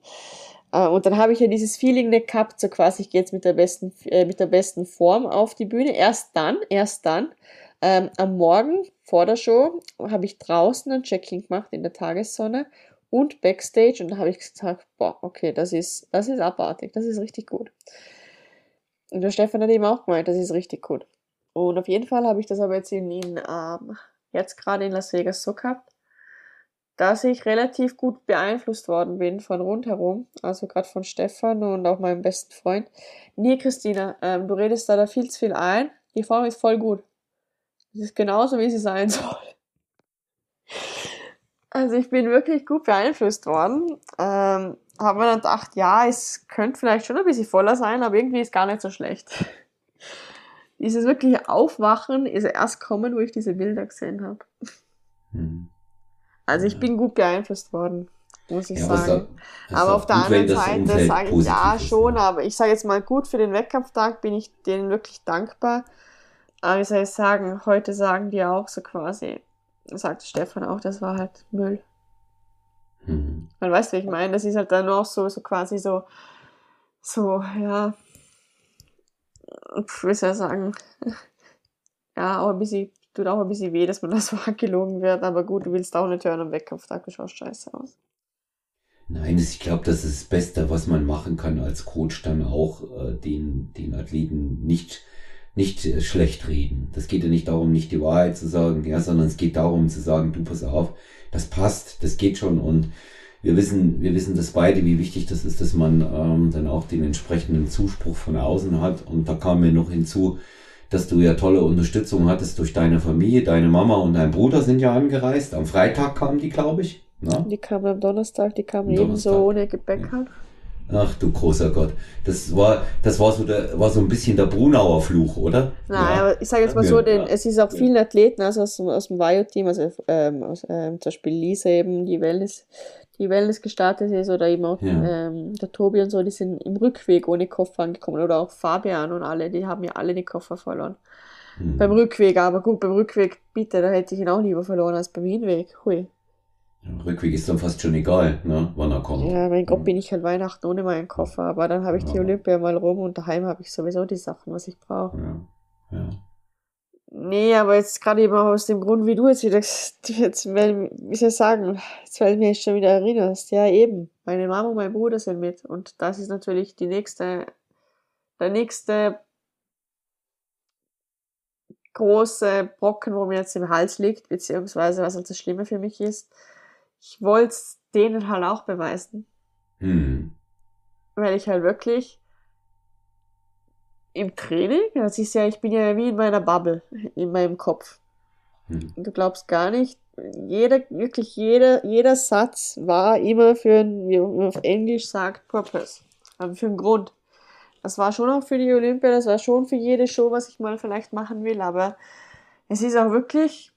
Äh, und dann habe ich ja dieses Feeling nicht gehabt, so quasi, ich gehe jetzt mit der besten, äh, mit der besten Form auf die Bühne. Erst dann, erst dann, ähm, am Morgen vor der Show habe ich draußen ein Check-in gemacht in der Tagessonne und Backstage und da habe ich gesagt, boah, okay, das ist, das ist abartig, das ist richtig gut. Und der Stefan hat eben auch gemeint, das ist richtig gut. Und auf jeden Fall habe ich das aber jetzt in, in ähm, jetzt gerade in Las Vegas so gehabt, dass ich relativ gut beeinflusst worden bin von rundherum, also gerade von Stefan und auch meinem besten Freund. Nee, Christina, ähm, du redest da, da viel zu viel ein. Die Form ist voll gut. Es ist genauso, wie sie sein soll. Also ich bin wirklich gut beeinflusst worden. Ähm, habe mir dann gedacht, ja, es könnte vielleicht schon ein bisschen voller sein, aber irgendwie ist gar nicht so schlecht dieses wirkliche Aufwachen ist erst kommen, wo ich diese Bilder gesehen habe. Hm. Also ich bin gut beeinflusst worden, muss ich ja, sagen. Da, aber auf der gut, anderen Seite sage ich ja ist, schon, ne? aber ich sage jetzt mal gut, für den Wettkampftag bin ich denen wirklich dankbar. Aber wie soll ich sagen, heute sagen die auch so quasi, sagt Stefan auch, das war halt Müll. Hm. Man weiß, wie ich meine, das ist halt dann auch so, so quasi so, so, ja, wie soll ich sagen, ja, auch ein bisschen, tut auch ein bisschen weh, dass man das so angelogen wird, aber gut, du willst auch nicht hören am Wettkampftag, du schaust scheiße aus. Nein, ich glaube, das ist das Beste, was man machen kann als Coach, dann auch äh, den, den Athleten nicht, nicht äh, schlecht reden. Das geht ja nicht darum, nicht die Wahrheit zu sagen, ja, sondern es geht darum zu sagen, du pass auf, das passt, das geht schon und wir wissen, wir wissen das beide, wie wichtig das ist, dass man ähm, dann auch den entsprechenden Zuspruch von außen hat. Und da kam mir noch hinzu, dass du ja tolle Unterstützung hattest durch deine Familie. Deine Mama und dein Bruder sind ja angereist. Am Freitag kamen die, glaube ich. Ne? Die kamen am Donnerstag, die kamen ebenso ohne Gepäck ja. Ach du großer Gott. Das war, das war so der, war so ein bisschen der Brunauer Fluch, oder? Nein, ja. aber ich sage jetzt mal Ja. so, denn es ist auch vielen Athleten, also aus, dem- aus dem Vajo-Team, also ähm, aus, ähm, zum Beispiel Lisa eben, die Wellness, die Wellness gestartet ist, oder eben auch Ja. ähm, der Tobi und so, die sind im Rückweg ohne Koffer angekommen, oder auch Fabian und alle, die haben ja alle die Koffer verloren. Hm. Beim Rückweg, aber gut, beim Rückweg, bitte, da hätte ich ihn auch lieber verloren als beim Hinweg. Hui. Rückweg ist dann fast schon egal, ne, wann er kommt. Ja, mein Gott, Hm. bin ich halt Weihnachten ohne meinen Koffer, aber dann habe ich die Ja. Olympia mal rum und daheim habe ich sowieso die Sachen, was ich brauche. Ja. Ja. Nee, aber jetzt gerade eben aus dem Grund, wie du jetzt wieder, jetzt, wie soll ich sagen, jetzt, weil du mich jetzt schon wieder erinnerst, ja eben, meine Mama und mein Bruder sind mit. Und das ist natürlich die nächste, der nächste große Brocken, wo mir jetzt im Hals liegt, beziehungsweise was halt das Schlimme für mich ist, ich wollte es denen halt auch beweisen, Hm. weil ich halt wirklich im Training, das ist ja, ich bin ja wie in meiner Bubble, in meinem Kopf. Hm. Du glaubst gar nicht, jeder, wirklich jeder, jeder Satz war immer für ein, wie man auf Englisch sagt, Purpose. Also für einen Grund. Das war schon auch für die Olympia, das war schon für jede Show, was ich mal vielleicht machen will, aber es ist auch wirklich,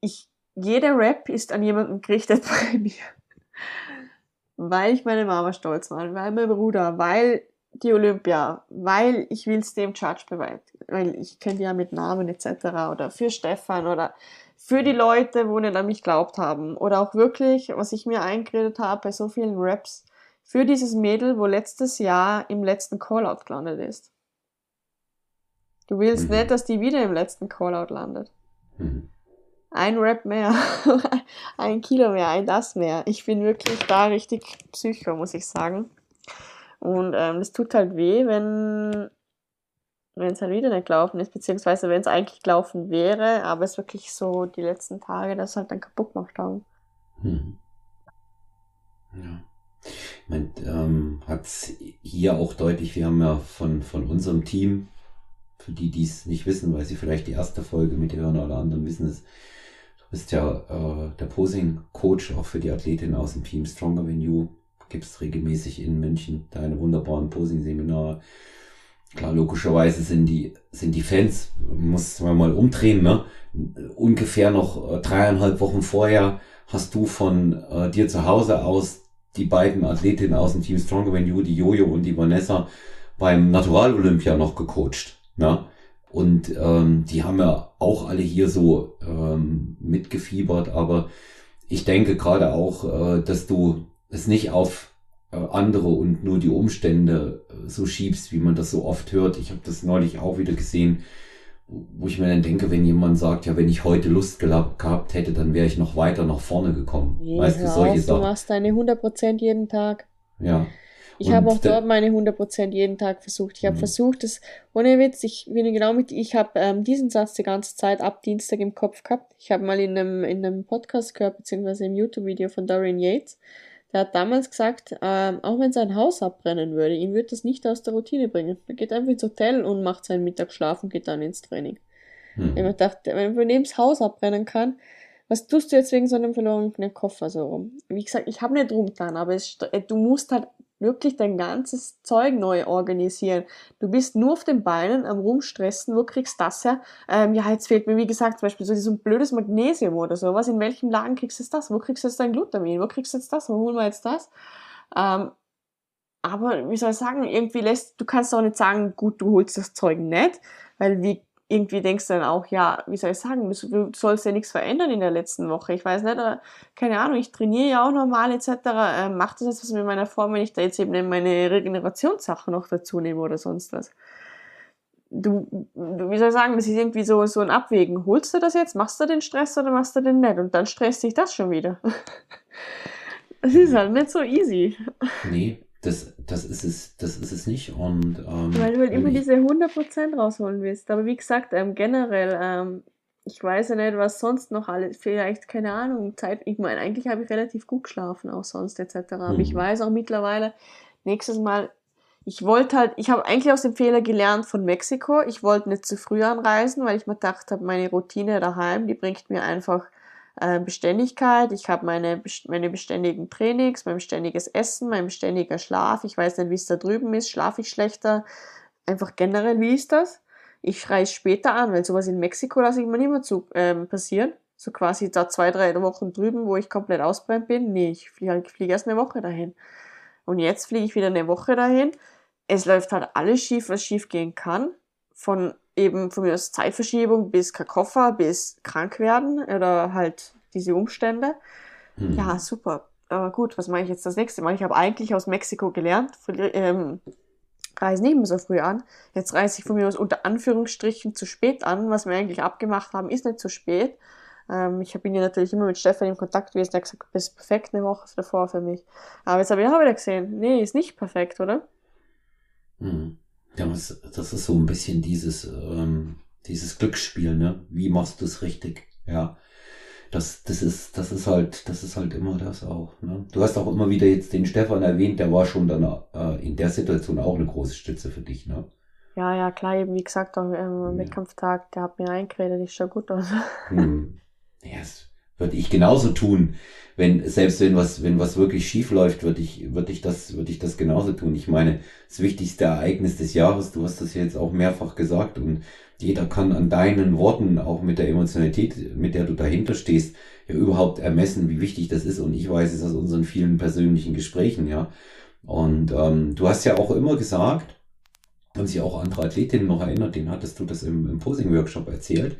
ich, jeder Rap ist an jemanden gerichtet bei mir. Weil ich meine Mama stolz war, weil mein Bruder, weil die Olympia, weil ich will es dem Judge beweisen, weil ich könnte ja mit Namen etc. oder für Stefan oder für die Leute, wo nicht an mich glaubt haben oder auch wirklich, was ich mir eingeredet habe bei so vielen Raps, für dieses Mädel, wo letztes Jahr im letzten Callout gelandet ist. Du willst Mhm. nicht, dass die wieder im letzten Callout landet. Hm. Ein Rap mehr, ein Kilo mehr, ein das mehr. Ich bin wirklich da richtig psycho, muss ich sagen. Und ähm, es tut halt weh, wenn wenn es halt wieder nicht gelaufen ist, beziehungsweise wenn es eigentlich gelaufen wäre, aber es wirklich so die letzten Tage das halt dann kaputt gemacht haben. Hm. Ja. Ich meine, ähm, hat hier auch deutlich, wir haben ja von, von unserem Team, für die, die es nicht wissen, weil sie vielleicht die erste Folge mit hören oder anderen wissen es, du bist ja äh, der Posing-Coach auch für die Athletin aus dem Team Stronger Than You, gibst regelmäßig in München deine wunderbaren Posing-Seminare. Klar, logischerweise sind die, sind die Fans, muss man mal umdrehen, ne? Ungefähr noch äh, dreieinhalb Wochen vorher hast du von äh, dir zu Hause aus die beiden Athletinnen aus dem Team Stronger Than You, die Jojo und die Vanessa, beim Natural Olympia noch gecoacht. Ne? Und ähm, die haben ja auch alle hier so ähm, mitgefiebert, aber ich denke gerade auch, äh, dass du es nicht auf äh, andere und nur die Umstände äh, so schiebst, wie man das so oft hört. Ich habe das neulich auch wieder gesehen, wo ich mir dann denke, wenn jemand sagt, ja, wenn ich heute Lust gehabt hätte, dann wäre ich noch weiter nach vorne gekommen. weißt du, solche auf, du Sachen. machst deine 100% jeden Tag. Ja. Ich habe auch dort meine 100% jeden Tag versucht. Ich habe Mhm. versucht, das, ohne Witz, ich bin genau mit, ich habe ähm, diesen Satz die ganze Zeit ab Dienstag im Kopf gehabt. Ich habe mal in einem, in einem Podcast gehört, beziehungsweise im YouTube-Video von Dorian Yates. Der hat damals gesagt, ähm, auch wenn sein Haus abbrennen würde, ihn würde das nicht aus der Routine bringen. Er geht einfach ins Hotel und macht seinen Mittagsschlaf und geht dann ins Training. Ich Hm. gedacht, wenn man neben das Haus abbrennen kann, was tust du jetzt wegen so einem verlorenen Koffer so rum? Wie gesagt, ich habe nicht rumgetan, aber es, äh, du musst halt wirklich dein ganzes Zeug neu organisieren. Du bist nur auf den Beinen am rumstressen, wo kriegst du das her? Ähm, ja, jetzt fehlt mir, wie gesagt, zum Beispiel so ein blödes Magnesium oder sowas. In welchem Laden kriegst du das? Wo kriegst du jetzt dein Glutamin? Wo kriegst du jetzt das? Wo holen wir jetzt das? Ähm, aber wie soll ich sagen, irgendwie lässt, du kannst auch nicht sagen, gut, du holst das Zeug nicht, weil wie irgendwie denkst du dann auch, ja, wie soll ich sagen, du sollst ja nichts verändern in der letzten Woche. Ich weiß nicht, aber, keine Ahnung, ich trainiere ja auch normal etc. Ähm, macht das jetzt was mit meiner Form, wenn ich da jetzt eben meine Regenerationssachen noch dazu nehme oder sonst was? Du, du, wie soll ich sagen, das ist irgendwie so, so ein Abwägen. Holst du das jetzt, machst du den Stress oder machst du den nicht? Und dann stresst sich das schon wieder. Das ist halt nicht so easy. Nee, das, das ist es, das ist es nicht. Und, ähm, Weil du halt immer ich- diese 100% rausholen willst. Aber wie gesagt, ähm, generell, ähm, ich weiß ja nicht, was sonst noch alles, vielleicht, keine Ahnung, Zeit, ich meine, eigentlich habe ich relativ gut geschlafen, auch sonst etc. Aber ich Mhm. weiß auch mittlerweile, nächstes Mal, ich wollte halt, ich habe eigentlich aus dem Fehler gelernt von Mexiko. Ich wollte nicht zu früh anreisen, weil ich mir gedacht habe, meine Routine daheim, die bringt mir einfach äh, Beständigkeit, ich habe meine, meine beständigen Trainings, mein beständiges Essen, mein beständiger Schlaf. Ich weiß nicht, wie es da drüben ist, schlafe ich schlechter. Einfach generell, wie ist das? Ich schreie später an, weil sowas in Mexiko lasse ich mir nicht mehr zu, ähm, passieren. So quasi da zwei, drei Wochen drüben, wo ich komplett ausbrennt bin. Nee, ich fliege flieg erst eine Woche dahin. Und jetzt fliege ich wieder eine Woche dahin. Es läuft halt alles schief, was schief gehen kann. Von eben von mir aus Zeitverschiebung bis Kakoffer, bis krank werden oder halt diese Umstände. Hm. Ja, super. Aber gut, was mache ich jetzt das nächste Mal? Ich habe eigentlich aus Mexiko gelernt, ähm, reise nicht mehr so früh an. Jetzt reise ich von mir aus unter Anführungsstrichen zu spät an. Was wir eigentlich abgemacht haben, ist nicht zu spät. Ähm, ich bin ja natürlich immer mit Stefan in Kontakt gewesen. Der hat gesagt, du bist perfekt eine Woche davor für mich. Aber jetzt habe ich auch wieder gesehen, nee, ist nicht perfekt, oder? Hm. Ja, das, das ist so ein bisschen dieses, ähm, dieses Glücksspiel, ne? Wie machst du es richtig? Ja. Das, das ist, das ist halt, das ist halt immer das auch. Ne? Du hast auch immer wieder jetzt den Stefan erwähnt, der war schon dann äh, in der Situation auch eine große Stütze für dich, ne? Ja, ja, klar, eben wie gesagt, auch, ähm, am ja. Wettkampftag, der hat mir eingeredet, ich schau gut aus. Hm. Ja, würde ich genauso tun. Wenn, selbst wenn was, wenn was wirklich schief läuft, würde ich, würde ich das, würde ich das genauso tun. Ich meine, das wichtigste Ereignis des Jahres, du hast das jetzt auch mehrfach gesagt und jeder kann an deinen Worten, auch mit der Emotionalität, mit der du dahinter stehst, ja überhaupt ermessen, wie wichtig das ist. Und ich weiß es aus unseren vielen persönlichen Gesprächen, ja. Und ähm, du hast ja auch immer gesagt, und sich auch andere Athletinnen noch erinnert, den hattest du das im, im Posing-Workshop erzählt,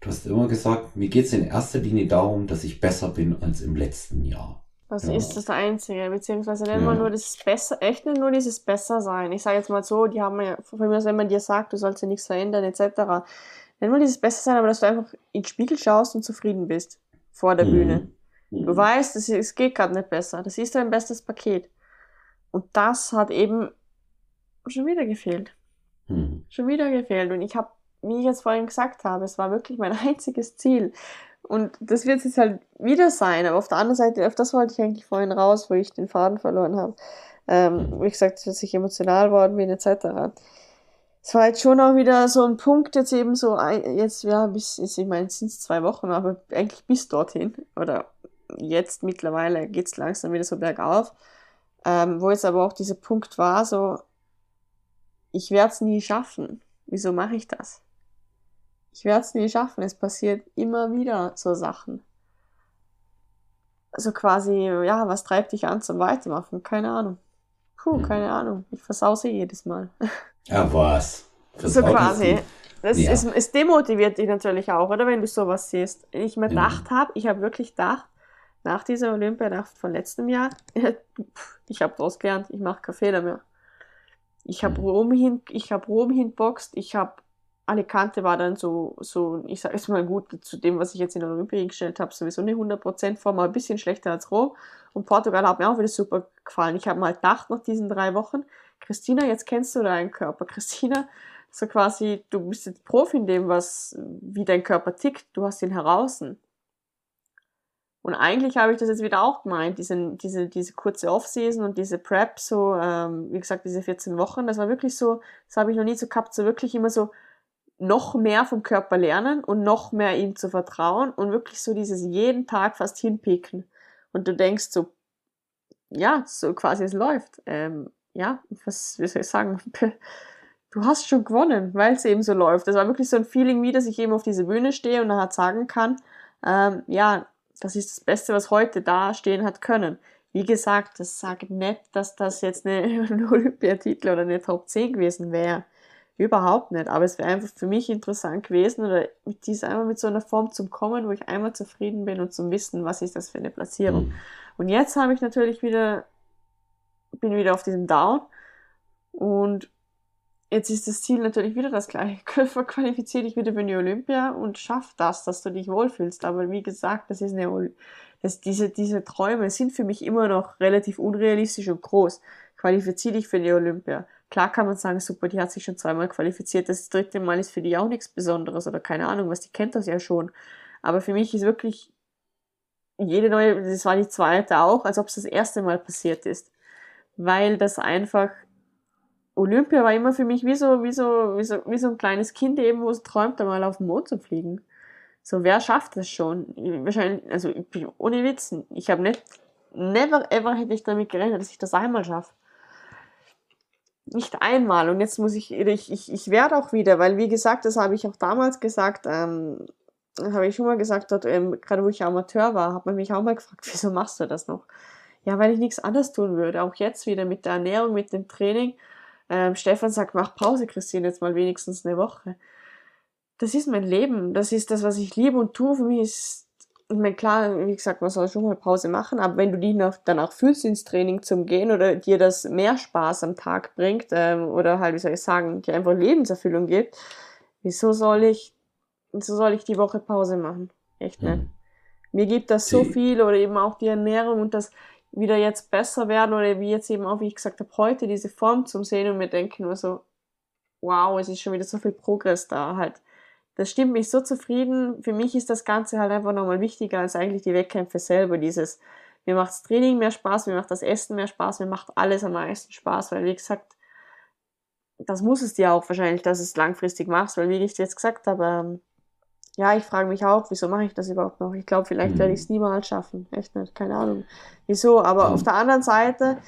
Du hast immer gesagt, mir geht es in erster Linie darum, dass ich besser bin als im letzten Jahr. Das ja. ist das Einzige, beziehungsweise nennt ja. nur das Besser, echt nicht nur dieses Besser-Sein. Ich sage jetzt mal so, die haben ja, von mir aus, wenn man dir sagt, du sollst ja nichts verändern, etc. Nenn mal dieses Besser-Sein, aber dass du einfach in den Spiegel schaust und zufrieden bist vor der mhm. Bühne. Mhm. Du weißt, es, es geht gerade nicht besser. Das ist dein bestes Paket. Und das hat eben schon wieder gefehlt. Mhm. Schon wieder gefehlt. Und ich habe wie ich jetzt vorhin gesagt habe, es war wirklich mein einziges Ziel. Und das wird jetzt halt wieder sein. Aber auf der anderen Seite, auf das wollte ich eigentlich vorhin raus, wo ich den Faden verloren habe. Ähm, wie gesagt, dass ich emotional worden bin, etc. Es war jetzt schon auch wieder so ein Punkt, jetzt eben so, jetzt, ja, bis, jetzt, ich meine, es sind zwei Wochen, aber eigentlich bis dorthin. Oder jetzt mittlerweile geht es langsam wieder so bergauf. Ähm, wo jetzt aber auch dieser Punkt war, so, ich werde es nie schaffen. Wieso mache ich das? Ich werde es nie schaffen. Es passiert immer wieder so Sachen. Also quasi, ja, was treibt dich an zum Weitermachen? Keine Ahnung. Puh, hm. keine Ahnung. Ich versause jedes Mal. Ja, was? so quasi. Das ja. ist, es demotiviert dich natürlich auch, oder wenn du sowas siehst. Ich mir gedacht ja. habe, ich habe wirklich gedacht, nach dieser Olympianacht von letztem Jahr, ich habe daraus gelernt, ich mache keinen Fehler mehr. Ich habe mhm. Rom hin, ich habe Rom hinboxt, ich habe Alicante war dann so, so ich sage es mal gut, zu dem, was ich jetzt in Olympia gestellt habe, sowieso eine 100% Form, aber ein bisschen schlechter als Rom. Und Portugal hat mir auch wieder super gefallen. Ich habe mal gedacht, nach diesen drei Wochen, Christina, jetzt kennst du deinen Körper. Christina, so quasi, du bist jetzt Profi in dem, was, wie dein Körper tickt, du hast ihn heraus. Und eigentlich habe ich das jetzt wieder auch gemeint, diese, diese, diese kurze Off-Season und diese Prep, so, ähm, wie gesagt, diese 14 Wochen, das war wirklich so, das habe ich noch nie so gehabt, so wirklich immer so, noch mehr vom Körper lernen und noch mehr ihm zu vertrauen und wirklich so dieses jeden Tag fast hinpicken. Und du denkst so, ja, so quasi es läuft. Ähm, ja, was wie soll ich sagen? Du hast schon gewonnen, weil es eben so läuft. Das war wirklich so ein Feeling wie, dass ich eben auf diese Bühne stehe und dann halt sagen kann, ähm, ja, das ist das Beste, was heute da stehen hat können. Wie gesagt, das sagt nicht, dass das jetzt eine, ein Olympiatitel oder eine Top 10 gewesen wäre. Überhaupt nicht. Aber es wäre einfach für mich interessant gewesen, oder mit dies einmal mit so einer Form zum Kommen, wo ich einmal zufrieden bin und zum Wissen, was ist das für eine Platzierung. Mhm. Und jetzt habe ich natürlich wieder, bin wieder auf diesem Down und jetzt ist das Ziel natürlich wieder das gleiche. Qualifiziere dich wieder für die Olympia und schaff das, dass du dich wohlfühlst. Aber wie gesagt, das ist eine, das, diese, diese Träume sind für mich immer noch relativ unrealistisch und groß. Qualifiziere dich für die Olympia Klar kann man sagen, super, die hat sich schon zweimal qualifiziert, das dritte Mal ist für die auch nichts Besonderes oder keine Ahnung was, die kennt das ja schon. Aber für mich ist wirklich jede neue, das war die zweite auch, als ob es das erste Mal passiert ist. Weil das einfach, Olympia war immer für mich wie so, wie so, wie so, wie so ein kleines Kind eben, wo es träumt, einmal auf den Mond zu fliegen. So, wer schafft das schon? Wahrscheinlich, also ohne Witz, ich habe nicht, never ever hätte ich damit gerechnet, dass ich das einmal schaffe. Nicht einmal. Und jetzt muss ich, ich, ich, ich werde auch wieder, weil wie gesagt, das habe ich auch damals gesagt, ähm, habe ich schon mal gesagt, dort, ähm, gerade wo ich Amateur war, hat man mich auch mal gefragt, wieso machst du das noch? Ja, weil ich nichts anderes tun würde. Auch jetzt wieder mit der Ernährung, mit dem Training. Ähm, Stefan sagt, mach Pause, Christine, jetzt mal wenigstens eine Woche. Das ist mein Leben. Das ist das, was ich liebe und tue. Für mich ist, ich meine, klar, wie gesagt, man soll schon mal Pause machen, aber wenn du dich danach fühlst, ins Training zum Gehen oder dir das mehr Spaß am Tag bringt ähm, oder halt, wie soll ich sagen, dir einfach Lebenserfüllung gibt, wieso soll ich, wieso soll ich die Woche Pause machen? Echt nicht. Mhm. Mir gibt das so viel oder eben auch die Ernährung und das, wieder jetzt besser werden oder wie jetzt eben auch, wie ich gesagt habe, heute diese Form zum Sehen und mir denken nur so, wow, es ist schon wieder so viel Progress da halt. Das stimmt mich so zufrieden. Für mich ist das Ganze halt einfach nochmal wichtiger als eigentlich die Wettkämpfe selber. Dieses, mir macht das Training mehr Spaß, mir macht das Essen mehr Spaß, mir macht alles am meisten Spaß, weil wie gesagt, das muss es dir auch wahrscheinlich, dass es langfristig machst, weil wie ich jetzt gesagt habe, ähm, ja, ich frage mich auch, wieso mache ich das überhaupt noch? Ich glaube, vielleicht mhm. werde ich es niemals schaffen. Echt nicht, keine Ahnung. Wieso? Aber mhm. auf der anderen Seite,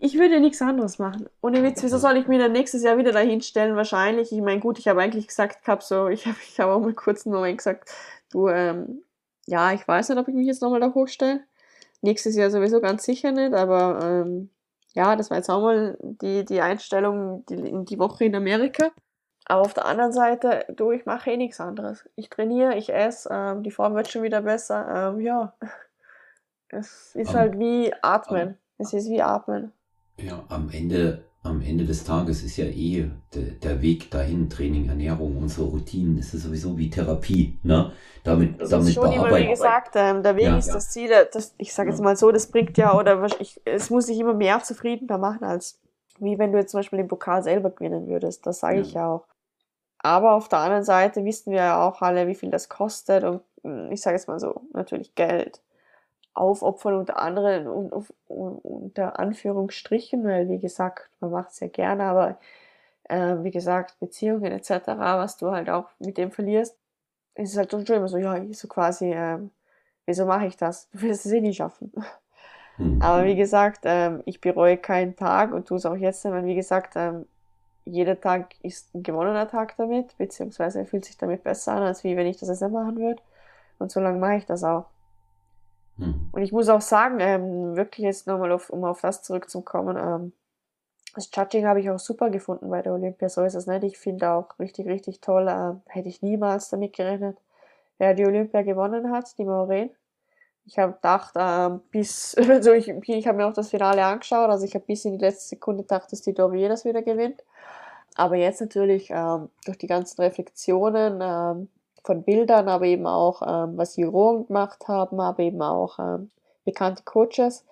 ich würde nichts anderes machen. Ohne Witz, wieso soll ich mir dann nächstes Jahr wieder dahin stellen? Wahrscheinlich. Ich meine, gut, ich habe eigentlich gesagt, ich habe so, ich habe ich hab auch mal kurz einen Moment gesagt, du, ähm, ja, ich weiß nicht, ob ich mich jetzt nochmal da hochstelle. Nächstes Jahr sowieso ganz sicher nicht, aber ähm, ja, das war jetzt auch mal die, die Einstellung die, die Woche in Amerika. Aber auf der anderen Seite, du, ich mache eh nichts anderes. Ich trainiere, ich esse, ähm, die Form wird schon wieder besser. Ähm, ja, es ist halt wie Atmen. Es ist wie Atmen. Ja, am Ende, am Ende des Tages ist ja eh de, der Weg dahin, Training, Ernährung, unsere Routinen, ist sowieso wie Therapie. Ne? Damit, das damit ist schon immer, wie gesagt, ähm, der Weg ja, ist ja. das Ziel. Das, ich sage jetzt mal so, das bringt ja, oder ich, es muss sich immer mehr zufriedener machen, als wie wenn du jetzt zum Beispiel den Pokal selber gewinnen würdest. Das sage ich ja auch. Aber auf der anderen Seite wissen wir ja auch alle, wie viel das kostet und hm, ich sage jetzt mal so, natürlich Geld aufopfern unter anderem und unter Anführungsstrichen, weil wie gesagt, man macht es ja gerne, aber äh, wie gesagt, Beziehungen etc., was du halt auch mit dem verlierst, ist es halt schon immer so, ja, so quasi, äh, wieso mache ich das? Du wirst es eh nie schaffen. Mhm. Aber wie gesagt, ähm, ich bereue keinen Tag und tue es auch jetzt, weil wie gesagt, ähm, jeder Tag ist ein gewonnener Tag damit, beziehungsweise er fühlt sich damit besser an, als wie wenn ich das jetzt nicht machen würde. Und so lange mache ich das auch. Hm. Und ich muss auch sagen, ähm, wirklich jetzt nochmal, auf, um auf das zurückzukommen, ähm, das Judging habe ich auch super gefunden bei der Olympia, so ist es nicht. Ich finde auch richtig, richtig toll, ähm, hätte ich niemals damit gerechnet, wer die Olympia gewonnen hat, die Maureen. Ich habe gedacht, ähm, bis, also ich, ich habe mir auch das Finale angeschaut, also ich habe bis in die letzte Sekunde gedacht, dass die Dorier das wieder gewinnt. Aber jetzt natürlich ähm, durch die ganzen Reflexionen ähm, von Bildern, aber eben auch, ähm, was Juroren gemacht haben, aber eben auch ähm, bekannte Coaches,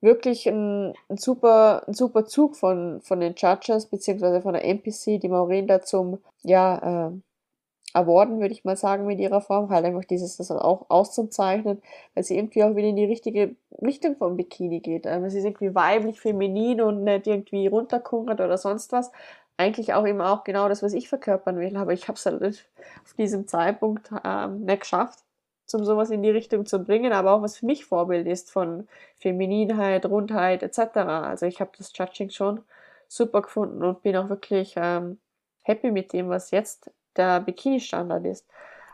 wirklich ein, ein, super, ein super Zug von, von den Judges, beziehungsweise von der NPC, die Maureen da zum, ja, äh, Award, würde ich mal sagen, mit ihrer Form, halt einfach dieses, das auch auszuzeichnen, weil sie irgendwie auch wieder in die richtige Richtung vom Bikini geht. Ähm, es ist irgendwie weiblich, feminin und nicht irgendwie runterkungert oder sonst was, eigentlich auch immer auch genau das, was ich verkörpern will, aber ich habe es halt auf diesem Zeitpunkt ähm, nicht geschafft, um sowas in die Richtung zu bringen, aber auch was für mich Vorbild ist von Femininheit, Rundheit etc. Also ich habe das Judging schon super gefunden und bin auch wirklich ähm, happy mit dem, was jetzt der Bikini-Standard ist.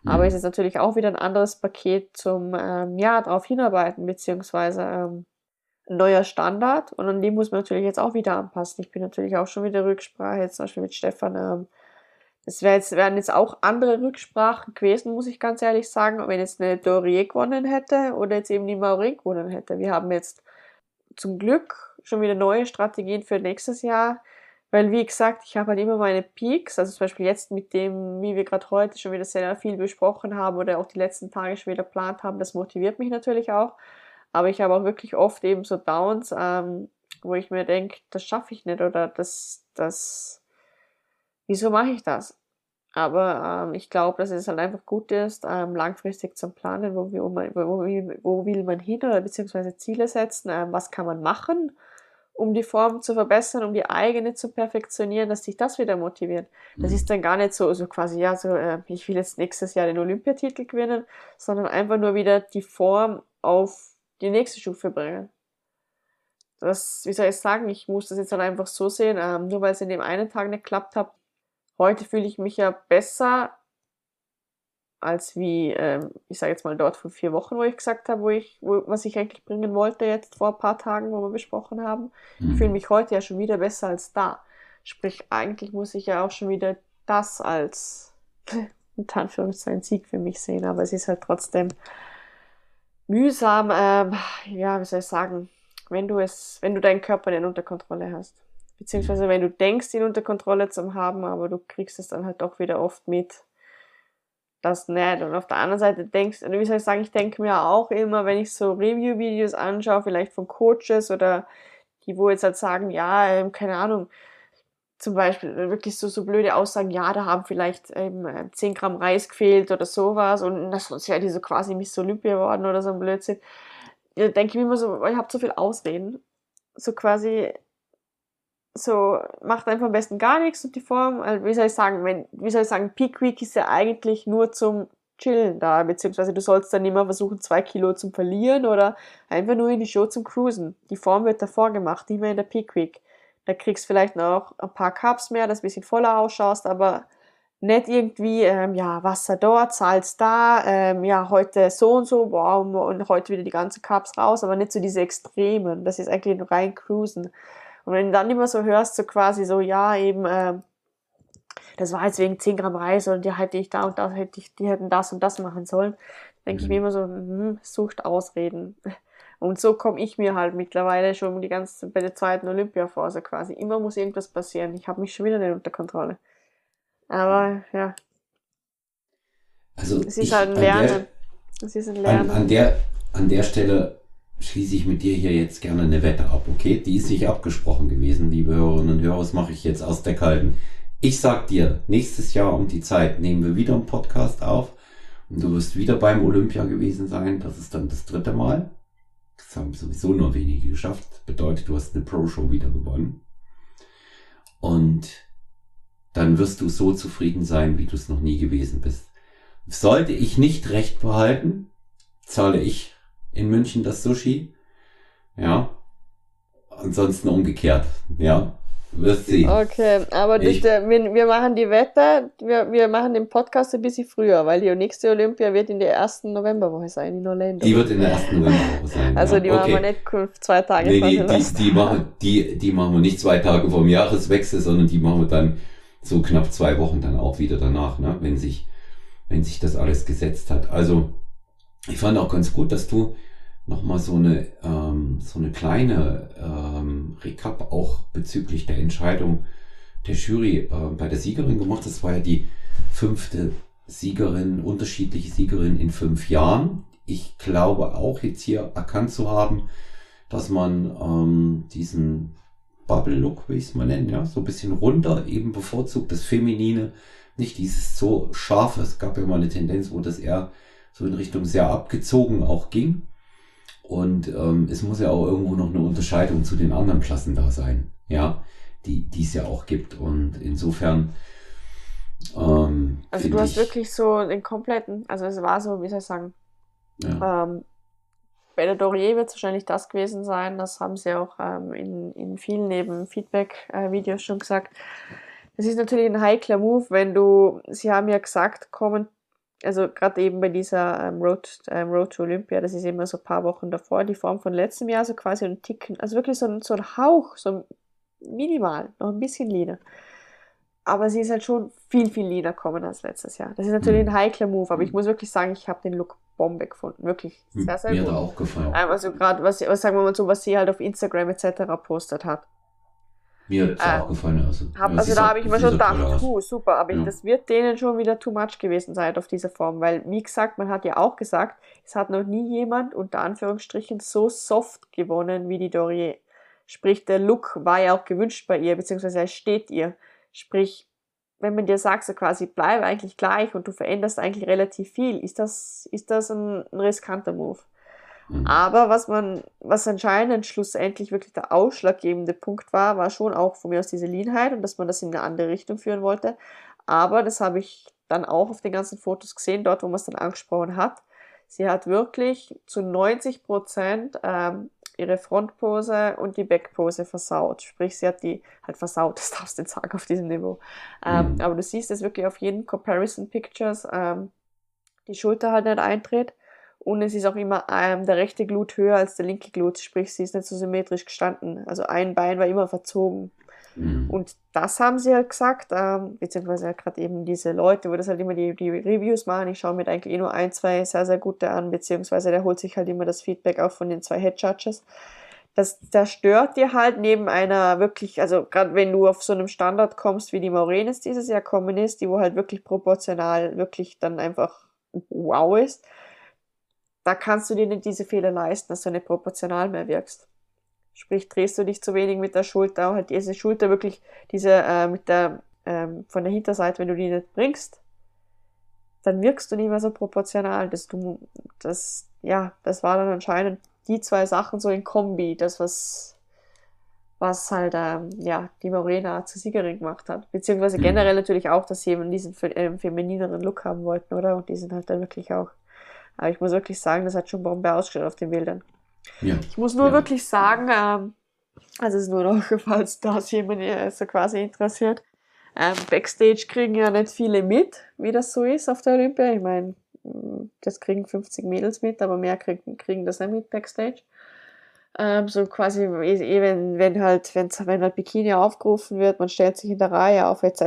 Mhm. Aber es ist natürlich auch wieder ein anderes Paket zum ähm, ja darauf hinarbeiten beziehungsweise ähm, neuer Standard und an dem muss man natürlich jetzt auch wieder anpassen. Ich bin natürlich auch schon wieder Rücksprache, jetzt zum Beispiel mit Stefan. Ähm, es wär jetzt, wären jetzt auch andere Rücksprachen gewesen, muss ich ganz ehrlich sagen, wenn jetzt eine Dorier gewonnen hätte oder jetzt eben die Maureen gewonnen hätte. Wir haben jetzt zum Glück schon wieder neue Strategien für nächstes Jahr, weil wie gesagt, ich habe halt immer meine Peaks, also zum Beispiel jetzt mit dem, wie wir gerade heute schon wieder sehr viel besprochen haben oder auch die letzten Tage schon wieder geplant haben, das motiviert mich natürlich auch. Aber ich habe auch wirklich oft eben so Downs, ähm, wo ich mir denke, das schaffe ich nicht oder das, das, wieso mache ich das? Aber ähm, ich glaube, dass es halt einfach gut ist, ähm, langfristig zu planen, wo, wo, wo, wo will man hin oder beziehungsweise Ziele setzen, ähm, was kann man machen, um die Form zu verbessern, um die eigene zu perfektionieren, dass dich das wieder motiviert. Das Mhm. ist dann gar nicht so, so quasi, ja, so, äh, ich will jetzt nächstes Jahr den Olympiatitel gewinnen, sondern einfach nur wieder die Form auf die nächste Stufe bringen. Das, wie soll ich sagen, ich muss das jetzt halt einfach so sehen, ähm, nur weil es in dem einen Tag nicht geklappt hat. Heute fühle ich mich ja besser als wie, ähm, ich sage jetzt mal dort vor vier Wochen, wo ich gesagt habe, wo ich, wo, was ich eigentlich bringen wollte jetzt vor ein paar Tagen, wo wir besprochen haben. Ich Mhm. fühle mich heute ja schon wieder besser als da. Sprich, eigentlich muss ich ja auch schon wieder das als, in Anführungszeichen, Sieg für mich sehen, aber es ist halt trotzdem mühsam, ähm, ja, wie soll ich sagen, wenn du es, wenn du deinen Körper nicht unter Kontrolle hast. Beziehungsweise wenn du denkst, ihn unter Kontrolle zu haben, aber du kriegst es dann halt doch wieder oft mit, das nicht. Und auf der anderen Seite denkst, oder wie soll ich sagen, ich denke mir auch immer, wenn ich so Review-Videos anschaue, vielleicht von Coaches oder die, wo jetzt halt sagen, ja, ähm, keine Ahnung, zum Beispiel äh, wirklich so, so blöde Aussagen, ja, da haben vielleicht ähm, äh, 10 Gramm Reis gefehlt oder sowas und das, sonst wäre die so quasi Miss Olympia geworden oder so ein Blödsinn. Da denke ich mir immer so, ihr habt so viel Ausreden. So quasi, so, macht einfach am besten gar nichts und die Form, also wie soll ich sagen, wenn, wie soll ich sagen, Peak Week ist ja eigentlich nur zum Chillen da, beziehungsweise du sollst dann immer versuchen, zwei Kilo zu verlieren oder einfach nur in die Show zum Cruisen. Die Form wird davor gemacht, nicht mehr in der Peak Week. Da kriegst du vielleicht noch ein paar Cups mehr, dass du ein bisschen voller ausschaust, aber nicht irgendwie, ähm, ja, Wasser dort, Salz da, ähm, ja, heute so und so, wow, und heute wieder die ganzen Cups raus, aber nicht so diese Extremen. Das ist eigentlich nur rein Cruisen. Und wenn du dann immer so hörst, so quasi so, ja, eben, ähm, das war jetzt wegen 10 Gramm Reis und die hätte ich da und da hätte ich, die hätten das und das machen sollen, denke ich mir immer so, hm, sucht Ausreden. Und so komme ich mir halt mittlerweile schon die ganze bei der zweiten Olympiaphase quasi. Immer muss irgendwas passieren. Ich habe mich schon wieder nicht unter Kontrolle. Aber ja, Also es ist ich- halt ein an der- Lernen. Es ist ein An, Lernen. an, der, an der Stelle schließe ich mit dir hier jetzt gerne eine Wette ab, okay? Die ist nicht abgesprochen gewesen, liebe Hörerinnen und Hörer. Das mache ich jetzt aus der Kalten. Ich sag dir, nächstes Jahr um die Zeit nehmen wir wieder einen Podcast auf und du wirst wieder beim Olympia gewesen sein. Das ist dann das dritte Mal. Das haben sowieso nur wenige geschafft. Bedeutet, du hast eine Pro-Show wieder gewonnen. Und dann wirst du so zufrieden sein, wie du es noch nie gewesen bist. Sollte ich nicht recht behalten, zahle ich in München das Sushi. Ja. Ansonsten umgekehrt. Ja. Wirst sehen. Okay, aber Ich- der, wir, wir machen die Wette, wir, wir machen den Podcast ein bisschen früher, weil die nächste Olympia wird in der ersten Novemberwoche sein, in Orlando. Die wird in der ersten Novemberwoche sein. also ja. die machen wir okay. nicht zwei Tage Nee, vor die, die, die, machen, die, die machen wir nicht zwei Tage vor dem Jahreswechsel, sondern die machen wir dann so knapp zwei Wochen dann auch wieder danach, ne? wenn sich, wenn sich das alles gesetzt hat. Also ich fand auch ganz gut, dass du nochmal so eine, ähm, so eine kleine ähm, Recap auch bezüglich der Entscheidung der Jury äh, bei der Siegerin gemacht. Das war ja die fünfte Siegerin, unterschiedliche Siegerin in fünf Jahren. Ich glaube auch jetzt hier erkannt zu haben, dass man ähm, diesen Bubble-Look, will ich es mal nennen, ja, so ein bisschen runter eben bevorzugt, das Feminine, nicht dieses so scharfe. Es gab ja mal eine Tendenz, wo das eher so in Richtung sehr abgezogen auch ging. Und ähm, es muss ja auch irgendwo noch eine Unterscheidung zu den anderen Klassen da sein, ja, die die es ja auch gibt. Und insofern ähm, Also du hast ich, wirklich so den kompletten, also es war so, wie soll ich sagen, ja, ähm, bei der Dorier wird es wahrscheinlich das gewesen sein, das haben sie auch ähm, in, in vielen neben Feedback-Videos schon gesagt. Das ist natürlich ein heikler Move, wenn du, sie haben ja gesagt, kommen, also gerade eben bei dieser ähm, Road, ähm, Road to Olympia, das ist immer so ein paar Wochen davor, die Form von letztem Jahr, so quasi ein Ticken, also wirklich so ein, so ein Hauch, so minimal, noch ein bisschen leaner. Aber sie ist halt schon viel, viel leaner kommen als letztes Jahr. Das ist natürlich Mhm. ein heikler Move, aber ich Mhm. muss wirklich sagen, ich habe den Look Bombe gefunden. Wirklich sehr, sehr mir gut. hat auch gefallen. Also gerade, was, was sagen wir mal so, was sie halt auf Instagram etc. postet hat. Mir hat es äh, auch gefallen. Also, Hab, ja, also da habe ich mir schon gedacht, puh, super, aber Ja. das wird denen schon wieder too much gewesen sein auf dieser Form, weil, wie gesagt, man hat ja auch gesagt, es hat noch nie jemand unter Anführungsstrichen so soft gewonnen wie die Dorier. Sprich, der Look war ja auch gewünscht bei ihr, beziehungsweise er steht ihr. Sprich, wenn man dir sagt, so quasi, bleib eigentlich gleich und du veränderst eigentlich relativ viel, ist das, ist das ein, ein riskanter Move. Mhm. Aber was man, was anscheinend schlussendlich wirklich der ausschlaggebende Punkt war, war schon auch von mir aus diese Leanheit und dass man das in eine andere Richtung führen wollte. Aber das habe ich dann auch auf den ganzen Fotos gesehen, dort, wo man es dann angesprochen hat. Sie hat wirklich zu 90 Prozent ähm, ihre Frontpose und die Backpose versaut. Sprich, sie hat die halt versaut, das darfst du nicht sagen auf diesem Niveau. Ähm, mhm. Aber du siehst es wirklich auf jeden Comparison Pictures, ähm, die Schulter halt nicht eintritt. Und es ist auch immer ähm, der rechte Glut höher als der linke Glut, sprich, sie ist nicht so symmetrisch gestanden. Also ein Bein war immer verzogen. Mhm. Und das haben sie halt gesagt, ähm, beziehungsweise gerade eben diese Leute, wo das halt immer die, die Reviews machen. Ich schaue mir eigentlich eh nur ein, zwei sehr, sehr gute an, beziehungsweise der holt sich halt immer das Feedback auch von den zwei Head Judges. Das zerstört dir halt neben einer wirklich, also gerade wenn du auf so einem Standard kommst, wie die Maurenes dieses Jahr kommen ist, die wo halt wirklich proportional wirklich dann einfach wow ist, da kannst du dir nicht diese Fehler leisten, dass du nicht proportional mehr wirkst. Sprich, drehst du dich zu wenig mit der Schulter, halt diese Schulter wirklich, diese äh, mit der, ähm, von der Hinterseite, wenn du die nicht bringst, dann wirkst du nicht mehr so proportional. Das, du, das, ja, das war dann anscheinend die zwei Sachen so in Kombi, das was, was halt, ähm, ja, die Morena zur Siegerin gemacht hat. Beziehungsweise mhm. generell natürlich auch, dass sie eben diesen äh, feminineren Look haben wollten, oder? Und die sind halt dann wirklich auch. Aber ich muss wirklich sagen, das hat schon Bombe ausgeschaut auf den Bildern. Ja. Ich muss nur ja. wirklich sagen, ähm, also es ist nur noch, falls das jemand äh, so quasi interessiert, ähm, Backstage kriegen ja nicht viele mit, wie das so ist auf der Olympia. Ich meine, mm, das kriegen 50 Mädels mit, aber mehr kriegen, kriegen das nicht mit Backstage. Ähm, so quasi, eh, wenn, halt, wenn's, wenn halt Bikini aufgerufen wird, man stellt sich in der Reihe auf, etc.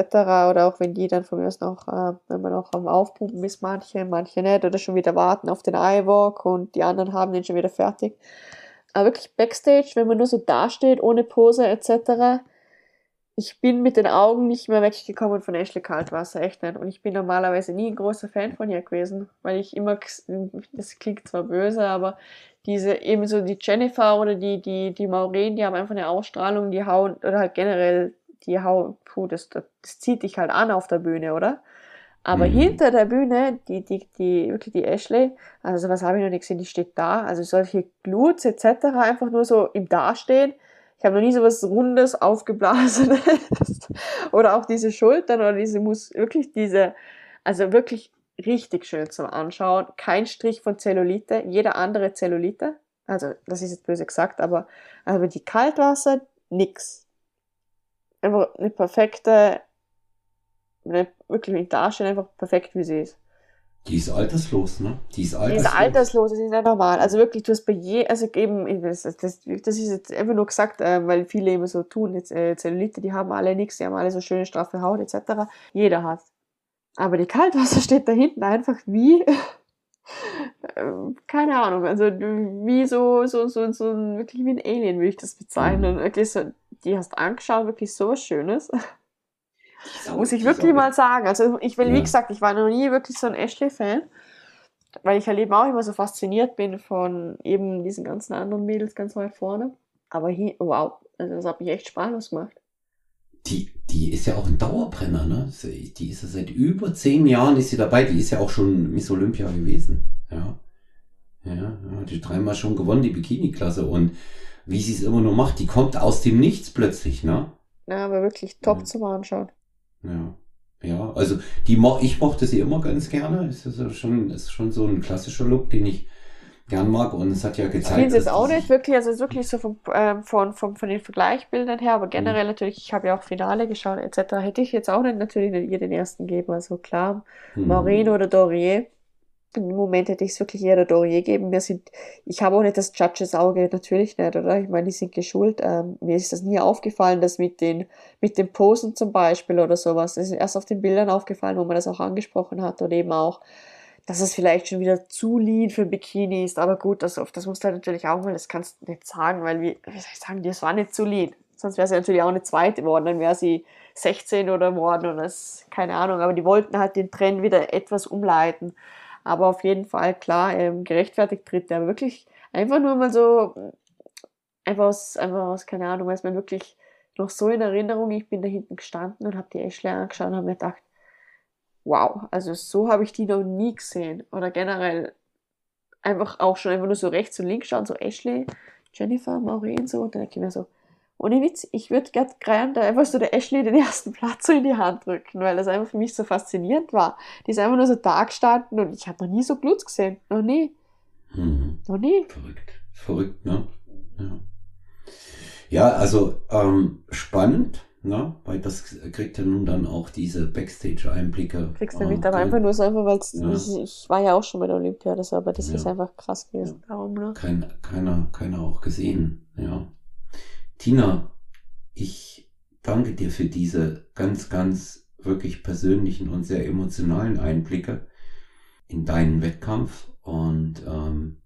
Oder auch wenn die dann von mir aus noch, äh, wenn man noch am Aufpumpen ist, manche, manche nicht, oder schon wieder warten auf den Eyewalk und die anderen haben den schon wieder fertig. Aber wirklich Backstage, wenn man nur so dasteht, ohne Pose, etc., ich bin mit den Augen nicht mehr weggekommen von Ashley Kaltwasser, echt nicht. Und ich bin normalerweise nie ein großer Fan von ihr gewesen, weil ich immer, das klingt zwar böse, aber diese ebenso die Jennifer oder die, die, die Maureen, die haben einfach eine Ausstrahlung, die hauen, oder halt generell, die hauen, puh, das, das, das zieht dich halt an auf der Bühne, oder? Aber mhm. hinter der Bühne, die, die, die, wirklich die Ashley, also was habe ich noch nicht gesehen, die steht da, also solche Gluts etc. einfach nur so im Dastehen. Ich habe noch nie so was Rundes, Aufgeblasenes. oder auch diese Schultern oder diese muss wirklich diese, also wirklich richtig schön zum Anschauen. Kein Strich von Zellulite, jeder andere Zellulite. Also, das ist jetzt böse gesagt, aber, aber die Kaltwasser, nix. Einfach eine perfekte, eine, wirklich mit Darstellung einfach perfekt, wie sie ist. Die ist alterslos, ne? Die ist alterslos. Die ist alterslos, das ist nicht normal. Also wirklich, du hast bei je, also eben, das, das, das ist jetzt einfach nur gesagt, äh, weil viele immer so tun, jetzt, äh, Zellulite, die haben alle nichts, die haben alle so schöne straffe Haut etc. Jeder hat. Aber die Kaltwasser steht da hinten einfach wie, ähm, keine Ahnung, also wie so, so, so, so wirklich wie ein Alien würde ich das bezeichnen. Mhm. Wirklich so, die hast angeschaut, wirklich so was Schönes. Muss ich wirklich mal sagen. Also ich will, ja. wie gesagt, ich war noch nie wirklich so ein Ashley-Fan, weil ich halt eben auch immer so fasziniert bin von eben diesen ganzen anderen Mädels ganz weit vorne. Aber hier, wow, also das hat mich echt Spaß gemacht die, die ist ja auch ein Dauerbrenner, ne? Die ist ja seit über zehn Jahren ist sie dabei. Die ist ja auch schon Miss Olympia gewesen. Ja. Ja, ja die dreimal schon gewonnen, die Bikini-Klasse. Und wie sie es immer nur macht, die kommt aus dem Nichts plötzlich, ne? Ja, aber wirklich top ja. zum Anschauen. Ja. Ja, also die ich mochte sie immer ganz gerne. Ist also schon, ist schon so ein klassischer Look, den ich gern mag und es hat ja gezeigt. Ich finde es auch nicht wirklich, also wirklich so vom, ähm, von, von, von den Vergleichbildern her, aber generell mhm. natürlich, ich habe ja auch Finale geschaut etc., hätte ich jetzt auch nicht natürlich nicht ihr den ersten geben, also klar, mhm. Maureen oder Dorier. Im Moment hätte ich es wirklich eher der Dorier geben. Mir sind, ich habe auch nicht das Judges Auge, natürlich nicht, oder? Ich meine, die sind geschult. Ähm, mir ist das nie aufgefallen, dass mit den, mit den Posen zum Beispiel oder sowas. Das ist erst auf den Bildern aufgefallen, wo man das auch angesprochen hat und eben auch, dass es vielleicht schon wieder zu lean für Bikini ist. Aber gut, das, das musst du halt natürlich auch mal, das kannst du nicht sagen, weil, wie, wie soll ich sagen, das war nicht zu lean. Sonst wäre sie natürlich auch eine zweite geworden, dann wäre sie 16 oder geworden oder das, keine Ahnung. Aber die wollten halt den Trend wieder etwas umleiten. Aber auf jeden Fall, klar, ähm, gerechtfertigt tritt der wirklich einfach nur mal so, einfach aus, einfach aus, keine Ahnung, weiß man wirklich noch so in Erinnerung, ich bin da hinten gestanden und habe die Ashley angeschaut und habe mir gedacht, wow, also so habe ich die noch nie gesehen. Oder generell einfach auch schon einfach nur so rechts und links schauen, so Ashley, Jennifer, Maureen, so, und dann denke ich mir so, ohne Witz, ich würde gerade gern da einfach so der Ashley den ersten Platz so in die Hand drücken, weil das einfach für mich so faszinierend war. Die ist einfach nur so da gestanden und ich habe noch nie so Blut gesehen. Noch nie. Mhm. Noch nie. Verrückt. Verrückt, ne? Ja. Ja, also ähm, spannend, ne? Weil das kriegt ja nun dann auch diese Backstage-Einblicke. Kriegst du äh, mit, aber ge- einfach nur so einfach, weil Ja. ich, ich war ja auch schon bei der Olympia, das, aber das Ja. ist einfach krass gewesen. Darum, ne? kein, keiner, keiner auch gesehen. Ja. Tina, ich danke dir für diese ganz, ganz wirklich persönlichen und sehr emotionalen Einblicke in deinen Wettkampf. Und ähm,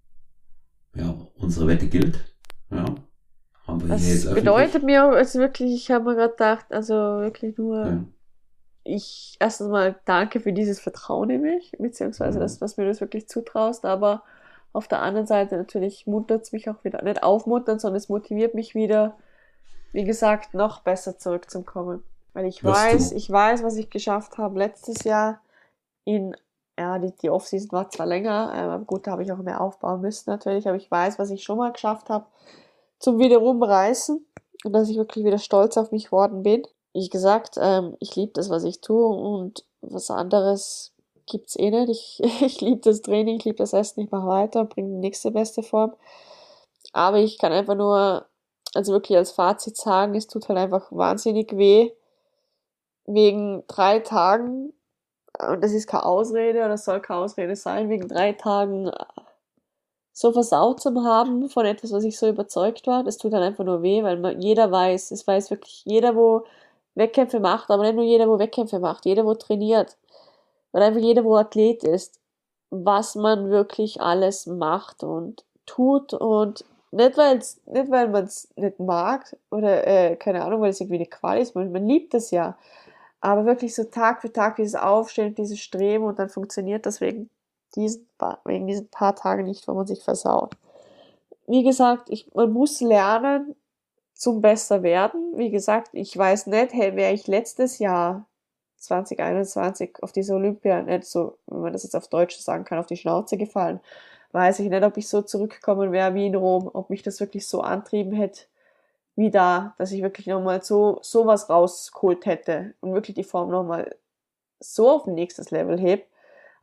ja, unsere Wette gilt. Ja. Hier Das bedeutet mir also wirklich, ich habe mir gerade gedacht, also wirklich nur, Ja. ich erstens mal danke für dieses Vertrauen in mich, beziehungsweise Mhm. das, was mir das wirklich zutraust, aber auf der anderen Seite natürlich muntert es mich auch wieder, nicht aufmuntern, sondern es motiviert mich wieder, wie gesagt, noch besser zurückzukommen. Weil ich Wirst weiß, du. ich weiß, was ich geschafft habe letztes Jahr in, ja, die, die Offseason war zwar länger, ähm, aber gut, da habe ich auch mehr aufbauen müssen natürlich, aber ich weiß, was ich schon mal geschafft habe zum Wiederumreißen und dass ich wirklich wieder stolz auf mich worden bin. Wie gesagt, ähm, ich liebe das, was ich tue und was anderes gibt's eh nicht. Ich, ich liebe das Training, ich liebe das Essen, ich mache weiter, bringe die nächste beste Form. Aber ich kann einfach nur, also wirklich als Fazit sagen, es tut halt einfach wahnsinnig weh, wegen drei Tagen, und das ist keine Ausrede oder soll keine Ausrede sein, wegen drei Tagen so versaut zu haben von etwas, was ich so überzeugt war. Das tut dann einfach nur weh, weil man, jeder weiß, es weiß wirklich jeder, wo Wettkämpfe macht, aber nicht nur jeder, wo Wettkämpfe macht, jeder, wo trainiert, weil einfach jeder, wo Athlet ist, was man wirklich alles macht und tut und nicht, weil's, nicht weil man es nicht mag oder äh, keine Ahnung, weil es irgendwie eine Qual ist, man, man liebt es ja, aber wirklich so Tag für Tag dieses Aufstehen, dieses Streben und dann funktioniert das wegen diesen, wegen diesen paar Tagen nicht, wo man sich versaut. Wie gesagt, ich, man muss lernen zum besser werden. Wie gesagt, ich weiß nicht, hey, wäre ich letztes Jahr 2021 auf diese Olympia nicht so, wenn man das jetzt auf Deutsch sagen kann, auf die Schnauze gefallen, weiß ich nicht, ob ich so zurückgekommen wäre wie in Rom, ob mich das wirklich so antrieben hätte wie da, dass ich wirklich nochmal so sowas rausgeholt hätte und wirklich die Form nochmal so auf ein nächstes Level heb,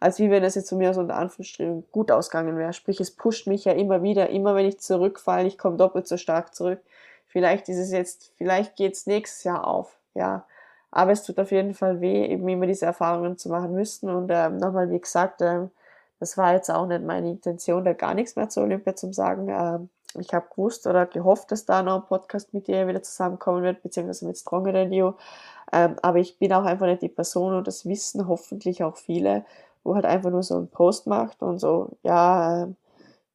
als wie wenn es jetzt von mir so unter Anführungsstrichen gut ausgegangen wäre. Sprich, es pusht mich ja immer wieder, immer wenn ich zurückfalle, ich komme doppelt so stark zurück. Vielleicht ist es jetzt, vielleicht geht's nächstes Jahr auf, ja. Aber es tut auf jeden Fall weh, eben immer diese Erfahrungen zu machen müssen. Und ähm, nochmal, wie gesagt, ähm, das war jetzt auch nicht meine Intention, da gar nichts mehr zu Olympia zu sagen. Ähm, ich habe gewusst oder gehofft, dass da noch ein Podcast mit dir wieder zusammenkommen wird, beziehungsweise mit Stronger You. Ähm, aber ich bin auch einfach nicht die Person und das wissen hoffentlich auch viele, wo halt einfach nur so einen Post macht und so, ja, ähm,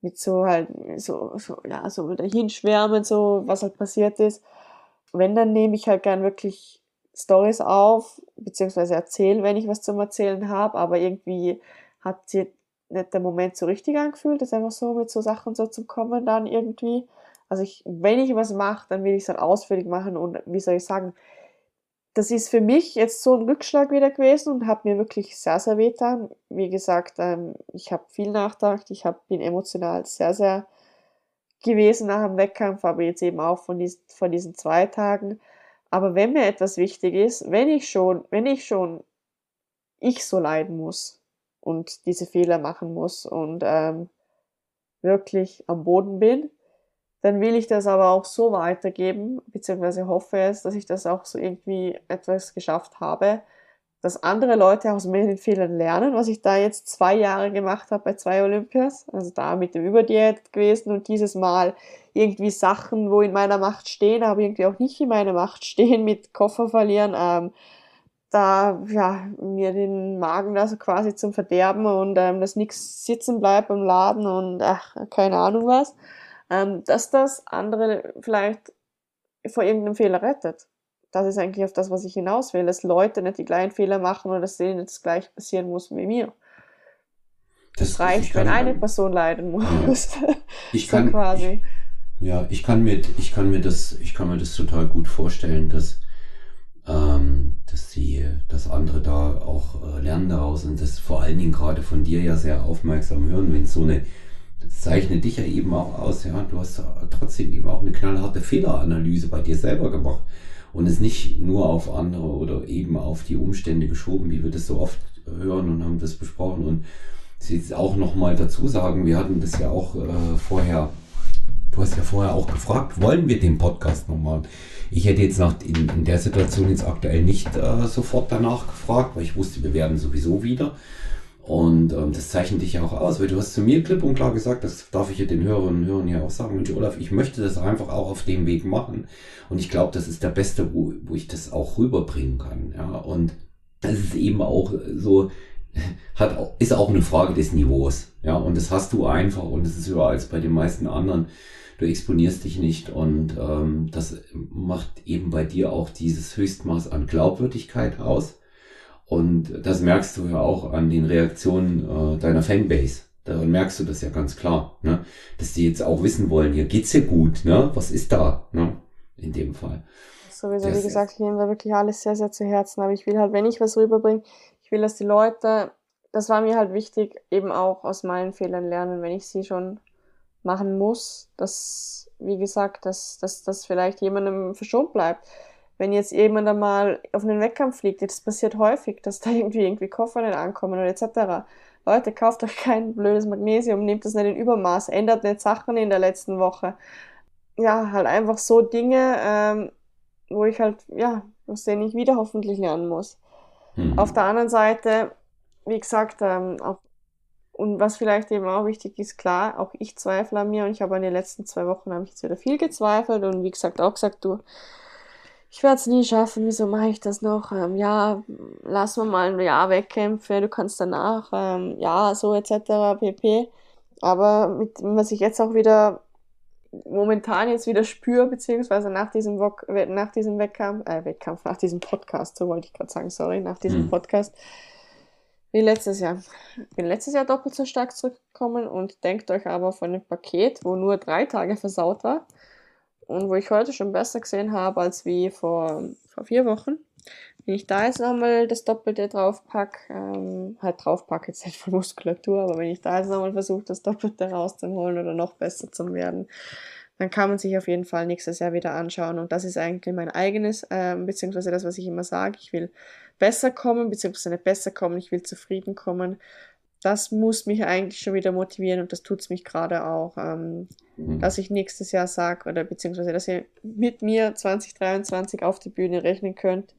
mit so halt, so, so, ja, so dahin schwärmen, so, was halt passiert ist. Wenn, dann nehme ich halt gern wirklich Stories auf, beziehungsweise erzähle, wenn ich was zum Erzählen habe, aber irgendwie hat sie nicht der Moment so richtig angefühlt, das einfach so mit so Sachen so zu kommen dann irgendwie. Also ich, wenn ich was mache, dann will ich es halt ausführlich machen und wie soll ich sagen, das ist für mich jetzt so ein Rückschlag wieder gewesen und hat mir wirklich sehr, sehr wehgetan. Wie gesagt, ähm, ich habe viel nachgedacht, ich hab, bin emotional sehr, sehr gewesen nach dem Wettkampf, aber jetzt eben auch von diesen, von diesen zwei Tagen. Aber wenn mir etwas wichtig ist, wenn ich schon, wenn ich schon ich so leiden muss und diese Fehler machen muss und ähm, wirklich am Boden bin, dann will ich das aber auch so weitergeben, beziehungsweise hoffe es, dass ich das auch so irgendwie etwas geschafft habe, dass andere Leute aus meinen Fehlern lernen, was ich da jetzt zwei Jahre gemacht habe bei zwei Olympias, also da mit dem Überdiät gewesen und dieses Mal irgendwie Sachen, wo in meiner Macht stehen, aber irgendwie auch nicht in meiner Macht stehen, mit Koffer verlieren, ähm, da ja mir den Magen da so quasi zum Verderben und ähm, dass nichts sitzen bleibt im Laden und ach, keine Ahnung was, ähm, dass das andere vielleicht vor irgendeinem Fehler rettet. Das ist eigentlich auf das, was ich hinaus will, dass Leute nicht die gleichen Fehler machen oder dass denen das gleich passieren muss wie mir. Das Es reicht, ich wenn eine Person leiden muss. Ich so kann, quasi. Ja, ich kann mir, ich kann mir das, ich kann mir das total gut vorstellen, dass, ähm, dass die, dass andere da auch äh, lernen daraus und das vor allen Dingen gerade von dir ja sehr aufmerksam hören, wenn so eine das zeichnet dich ja eben auch aus, ja. Du hast trotzdem eben auch eine knallharte Fehleranalyse bei dir selber gemacht und es nicht nur auf andere oder eben auf die Umstände geschoben, wie wir das so oft hören und haben das besprochen. Und sie jetzt auch nochmal dazu sagen, wir hatten das ja auch äh, vorher, du hast ja vorher auch gefragt, wollen wir den Podcast nochmal? Ich hätte jetzt nach, in, in der Situation jetzt aktuell nicht äh, sofort danach gefragt, weil ich wusste, wir werden sowieso wieder. Und ähm, das zeichnet dich ja auch aus, weil du hast zu mir klipp und klar gesagt, das darf ich ja den Hörerinnen und Hörern ja auch sagen, Mensch, Olaf, ich möchte das einfach auch auf dem Weg machen. Und ich glaube, das ist der beste, wo, wo ich das auch rüberbringen kann. Ja, und das ist eben auch so, hat, ist auch eine Frage des Niveaus. Ja, und das hast du einfach und es ist höher als bei den meisten anderen. Du exponierst dich nicht und ähm, das macht eben bei dir auch dieses Höchstmaß an Glaubwürdigkeit aus und das merkst du ja auch an den Reaktionen äh, deiner Fanbase. Daran merkst du das ja ganz klar, ne? dass die jetzt auch wissen wollen, hier geht's dir gut, ne? Was ist da, ne? In dem Fall. Sowieso, wie gesagt, ich nehme da wirklich alles sehr, sehr zu Herzen, aber ich will halt, wenn ich was rüberbringe, ich will, dass die Leute, das war mir halt wichtig, eben auch aus meinen Fehlern lernen, wenn ich sie schon machen muss, dass, wie gesagt, dass, dass, dass vielleicht jemandem verschont bleibt wenn jetzt jemand einmal auf einen Wettkampf fliegt, das passiert häufig, dass da irgendwie, irgendwie Koffer nicht ankommen oder etc. Leute, kauft euch kein blödes Magnesium, nehmt das nicht in Übermaß, ändert nicht Sachen in der letzten Woche. Ja, halt einfach so Dinge, ähm, wo ich halt, ja, aus denen ich wieder hoffentlich lernen muss. Mhm. Auf der anderen Seite, wie gesagt, ähm, auch, und was vielleicht eben auch wichtig ist, klar, auch ich zweifle an mir und ich habe in den letzten zwei Wochen habe ich jetzt wieder viel gezweifelt und wie gesagt auch gesagt, du, ich werde es nie schaffen, wieso mache ich das noch? Ähm, ja, lass mal mal ein Jahr wegkämpfen, du kannst danach, ähm, ja, so etc. pp. Aber mit, was ich jetzt auch wieder momentan jetzt wieder spüre, beziehungsweise nach diesem, Wok nach diesem Wettkampf, äh, Wettkampf, nach diesem Podcast, so wollte ich gerade sagen, sorry, nach diesem mhm. Podcast, wie letztes Jahr. Bin letztes Jahr doppelt so stark zurückgekommen und denkt euch aber von dem Paket, wo nur drei Tage versaut war, und wo ich heute schon besser gesehen habe als wie vor, vor vier Wochen. Wenn ich da jetzt nochmal das Doppelte draufpack, ähm, halt draufpack jetzt nicht von Muskulatur, aber wenn ich da jetzt nochmal versuche, das Doppelte rauszuholen oder noch besser zu werden, dann kann man sich auf jeden Fall nächstes Jahr wieder anschauen. Und das ist eigentlich mein eigenes, ähm, beziehungsweise das, was ich immer sage. Ich will besser kommen, beziehungsweise nicht besser kommen, ich will zufrieden kommen das muss mich eigentlich schon wieder motivieren und das tut es mich gerade auch, ähm, mhm. dass ich nächstes Jahr sage oder beziehungsweise, dass ihr mit mir 2023 auf die Bühne rechnen könnt.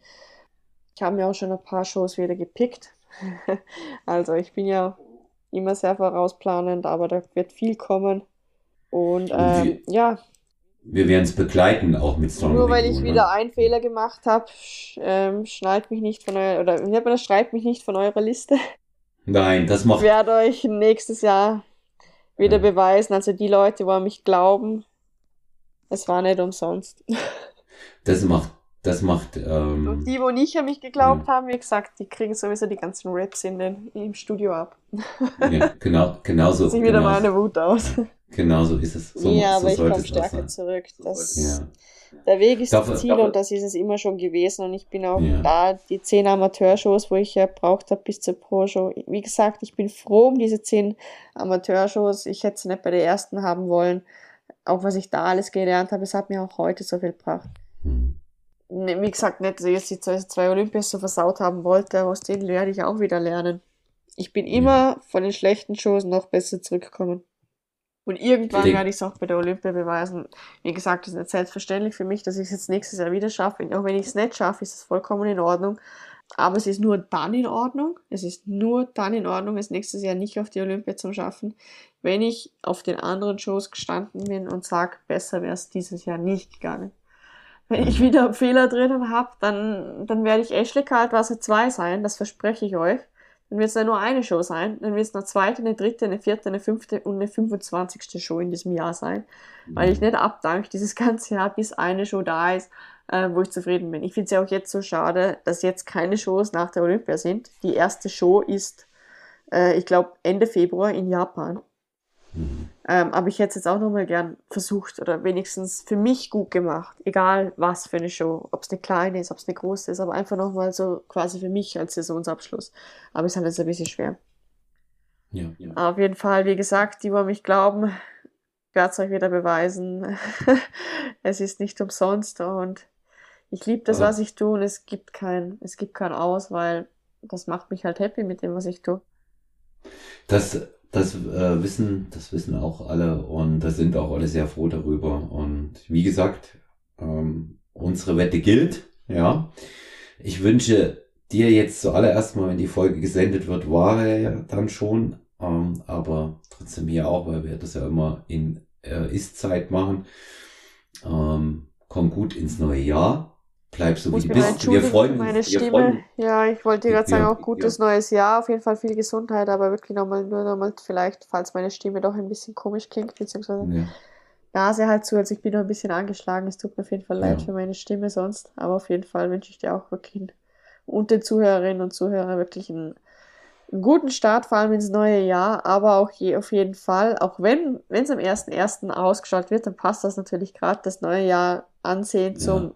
Ich habe mir auch schon ein paar Shows wieder gepickt. also ich bin ja immer sehr vorausplanend, aber da wird viel kommen. Und ähm, ja. Wir werden es begleiten, auch mit Strong Nur weil ich wieder ne? einen Fehler gemacht habe, sch ähm, schneidet mich nicht von eurer, oder schreibt mich nicht von eurer Liste. Nein, das macht. Ich werde euch nächstes Jahr wieder ja. beweisen, also die Leute, wo an mich glauben, es war nicht umsonst. Das macht, das macht. Ähm, Und die, wo nicht an mich geglaubt ja. haben, wie gesagt, die kriegen sowieso die ganzen Raps in den, im Studio ab. Ja, genau, genau so. Sieht wieder meine Wut aus. Genau so ist es. So, ja, so aber ich komme stärker zurück. Das, ja. Der Weg ist das Ziel und das ist es immer schon gewesen. Und ich bin auch ja. da, die zehn Amateurshows, wo ich ja braucht habe bis zur Pro-Show. Wie gesagt, ich bin froh um diese zehn Amateurshows. Ich hätte sie nicht bei der ersten haben wollen. Auch was ich da alles gelernt habe, es hat mir auch heute so viel gebracht. Mhm. Wie gesagt, nicht, dass ich jetzt die zwei Olympias so versaut haben wollte, aus denen werde ich auch wieder lernen. Ich bin immer ja. von den schlechten Shows noch besser zurückgekommen. Und irgendwann werde ich es auch bei der Olympia beweisen. Wie gesagt, das ist nicht selbstverständlich für mich, dass ich es jetzt nächstes Jahr wieder schaffe. Auch wenn ich es nicht schaffe, ist es vollkommen in Ordnung. Aber es ist nur dann in Ordnung. Es ist nur dann in Ordnung, es nächstes Jahr nicht auf die Olympia zu schaffen, wenn ich auf den anderen Shows gestanden bin und sage, besser wäre es dieses Jahr nicht gegangen. Wenn ich wieder Fehler drinnen habe, dann, dann werde ich Ashley Kaltwasser 2 sein, das verspreche ich euch dann wird es ja nur eine Show sein, dann wird es eine zweite, eine dritte, eine vierte, eine fünfte und eine 25. Show in diesem Jahr sein, mhm. weil ich nicht abdanke dieses ganze Jahr, bis eine Show da ist, äh, wo ich zufrieden bin. Ich finde es ja auch jetzt so schade, dass jetzt keine Shows nach der Olympia sind. Die erste Show ist, äh, ich glaube, Ende Februar in Japan. Mhm. Ähm, aber ich hätte es jetzt auch nochmal gern versucht oder wenigstens für mich gut gemacht. Egal was für eine Show. Ob es eine kleine ist, ob es eine große ist, aber einfach nochmal so quasi für mich als Saisonsabschluss. Aber es ist halt jetzt ein bisschen schwer. Ja, ja. Auf jeden Fall, wie gesagt, die, die mich glauben, werde es euch wieder beweisen. es ist nicht umsonst und ich liebe das, Aber- was ich tue und es gibt kein, es gibt kein Aus, weil das macht mich halt happy mit dem, was ich tue. Das, das äh, wissen, das wissen auch alle und da sind auch alle sehr froh darüber. Und wie gesagt, ähm, unsere Wette gilt, ja. Ich wünsche dir jetzt zuallererst mal, wenn die Folge gesendet wird, war er ja dann schon, ähm, aber trotzdem hier auch, weil wir das ja immer in äh, Ist-Zeit machen. Ähm, komm gut ins neue Jahr, bleib so wie du bist. Wir freuen meine uns. Stimme. freuen, Ja, ich wollte dir gerade sagen, Ja, auch gutes neues Jahr, auf jeden Fall viel Gesundheit, aber wirklich nochmal, nur nochmal vielleicht, falls meine Stimme doch ein bisschen komisch klingt, beziehungsweise ja, Nase halt zu, also ich bin noch ein bisschen angeschlagen, es tut mir auf jeden Fall leid Ja. für meine Stimme sonst, aber auf jeden Fall wünsche ich dir auch wirklich und den Zuhörerinnen und Zuhörern wirklich einen, einen guten Start, vor allem ins neue Jahr, aber auch je, auf jeden Fall, auch wenn wenn es am 1.1. ausgestrahlt wird, dann passt das natürlich gerade, das neue Jahr ansehen zum Ja.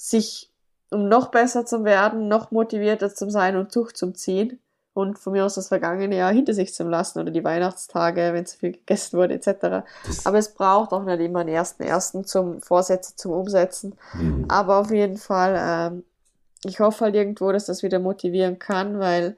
Sich, um noch besser zu werden, noch motivierter zu sein und durchzuziehen und von mir aus das vergangene Jahr hinter sich zu lassen oder die Weihnachtstage, wenn zu viel gegessen wurde, etc. Aber es braucht auch nicht immer den ersten ersten zum Vorsätze zum Umsetzen. mhm. Aber auf jeden Fall, ähm, ich hoffe halt irgendwo, dass das wieder motivieren kann, weil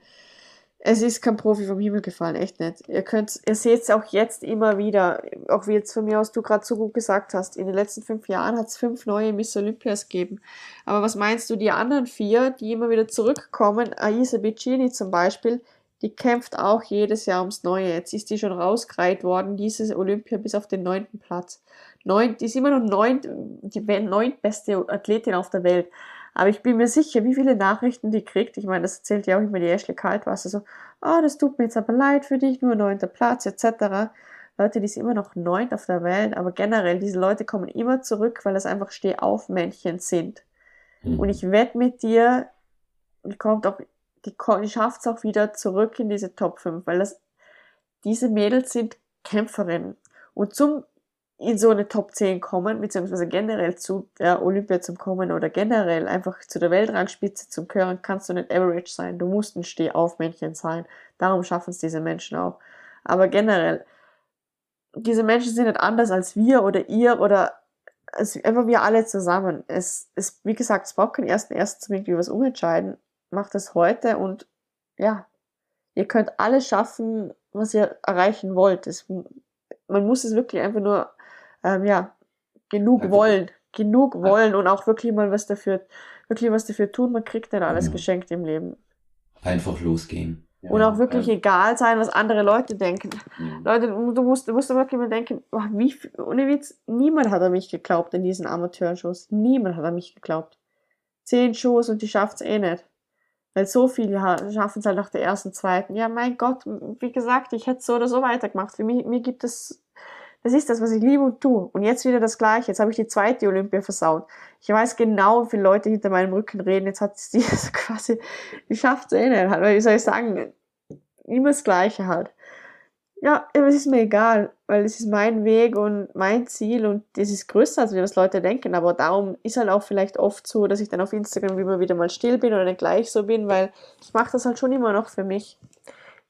es ist kein Profi vom Himmel gefallen, echt nicht. Ihr könnt, ihr seht es auch jetzt immer wieder, auch wie jetzt von mir aus du gerade so gut gesagt hast, in den letzten fünf Jahren hat es fünf neue Miss Olympias gegeben. Aber was meinst du, die anderen vier, die immer wieder zurückkommen, Aisa Piccini zum Beispiel, die kämpft auch jedes Jahr ums Neue. Jetzt ist die schon rausgereiht worden, dieses Olympia bis auf den neunten Platz. Neun, die ist immer noch neun, die neuntbeste Athletin auf der Welt. Aber ich bin mir sicher, wie viele Nachrichten die kriegt. Ich meine, das erzählt ja auch immer die Ashley Kaltwasser so, oh, das tut mir jetzt aber leid für dich, nur neunter Platz, etc. Leute, die ist immer noch neunt auf der Welt, aber generell, diese Leute kommen immer zurück, weil das einfach Stehaufmännchen sind. Mhm. Und ich wette mit dir, die kommt auch, die, die schafft es auch wieder zurück in diese Top 5, weil das, diese Mädels sind Kämpferinnen. Und zum in so eine Top 10 kommen, beziehungsweise generell zu der Olympia zum kommen oder generell einfach zu der Weltrangspitze zum gehören, kannst du nicht average sein. Du musst ein Stehaufmännchen sein. Darum schaffen es diese Menschen auch. Aber generell, diese Menschen sind nicht anders als wir oder ihr oder es, einfach wir alle zusammen. Es, es, wie gesagt, es braucht keinen ersten ersten zum irgendwie was umentscheiden. Macht das heute und ja, ihr könnt alles schaffen, was ihr erreichen wollt. Es, man muss es wirklich einfach nur, ähm, ja, genug Einfach- wollen. Genug wollen und auch wirklich mal was dafür, wirklich was dafür tun. Man kriegt nicht alles Ja. geschenkt im Leben. Einfach losgehen. Und auch wirklich egal sein, was andere Leute denken. Ja. Leute, du musst, du musst wirklich mal denken, oh, wie, viel- ohne Witz, niemand hat an mich geglaubt in diesen Amateurshows. Niemand hat an mich geglaubt. Zehn Shows und die schafft's eh nicht. Weil so viele schaffen es halt nach der ersten, zweiten. Ja, mein Gott, wie gesagt, ich hätte so oder so weitergemacht. Für mich, mir gibt es, das ist das, was ich liebe und tue. Und jetzt wieder das Gleiche. Jetzt habe ich die zweite Olympia versaut. Ich weiß genau, wie viele Leute hinter meinem Rücken reden. Jetzt hat sie das quasi, die schafft es eh nicht. Halt. Weil, Wie soll ich sagen? Immer das Gleiche halt. Ja, aber es ist mir egal, weil es ist mein Weg und mein Ziel und das ist größer, als wie was Leute denken. Aber darum ist halt auch vielleicht oft so, dass ich dann auf Instagram immer wieder mal still bin oder nicht gleich so bin, weil ich mache das halt schon immer noch für mich.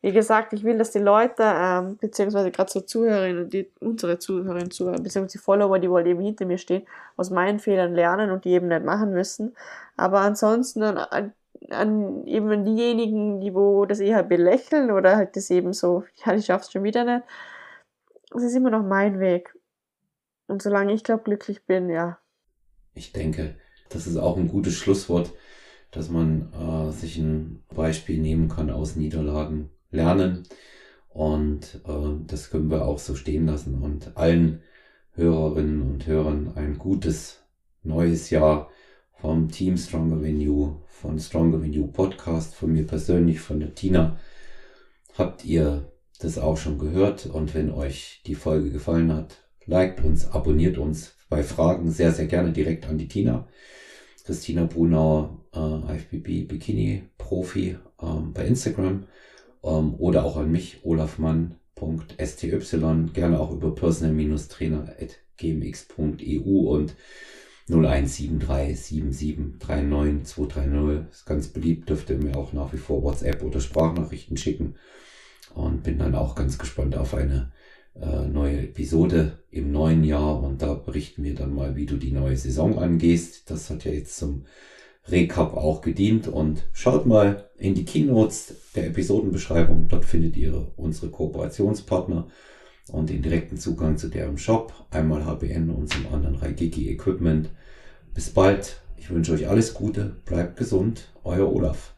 Wie gesagt, ich will, dass die Leute, ähm, beziehungsweise gerade so Zuhörerinnen, die, unsere Zuhörerinnen, Zuhörer, beziehungsweise die Follower, die wohl eben hinter mir stehen, aus meinen Fehlern lernen und die eben nicht machen müssen. Aber ansonsten an, an, an eben diejenigen, die wo das eher belächeln oder halt das eben so, ja, ich schaff's schon wieder nicht. Es ist immer noch mein Weg. Und solange ich glaube glücklich bin, ja. Ich denke, das ist auch ein gutes Schlusswort, dass man äh, sich ein Beispiel nehmen kann aus Niederlagen, lernen. Und äh, das können wir auch so stehen lassen. Und allen Hörerinnen und Hörern ein gutes neues Jahr vom Team Stronger Venue, von Stronger Venue Podcast, von mir persönlich, von der Tina. Habt ihr das auch schon gehört? Und wenn euch die Folge gefallen hat, liked uns, abonniert uns bei Fragen sehr, sehr gerne direkt an die Tina. Christina Brunauer, äh, IFBB Bikini Profi ähm, bei Instagram ähm, oder auch an mich, olafmann.sty, gerne auch über personal-trainer.gmx.eu und 01737739 230. Ist ganz beliebt, dürft ihr mir auch nach wie vor WhatsApp oder Sprachnachrichten schicken. und bin dann auch ganz gespannt auf eine äh, neue Episode im neuen Jahr und da berichten wir dann mal, wie du die neue Saison angehst. Das hat ja jetzt zum Recap auch gedient und schaut mal in die Keynotes der Episodenbeschreibung. Dort findet ihr unsere Kooperationspartner und den direkten Zugang zu deren Shop. Einmal HBN und zum anderen Raigeki Equipment. Bis bald. Ich wünsche euch alles Gute. Bleibt gesund. Euer Olaf.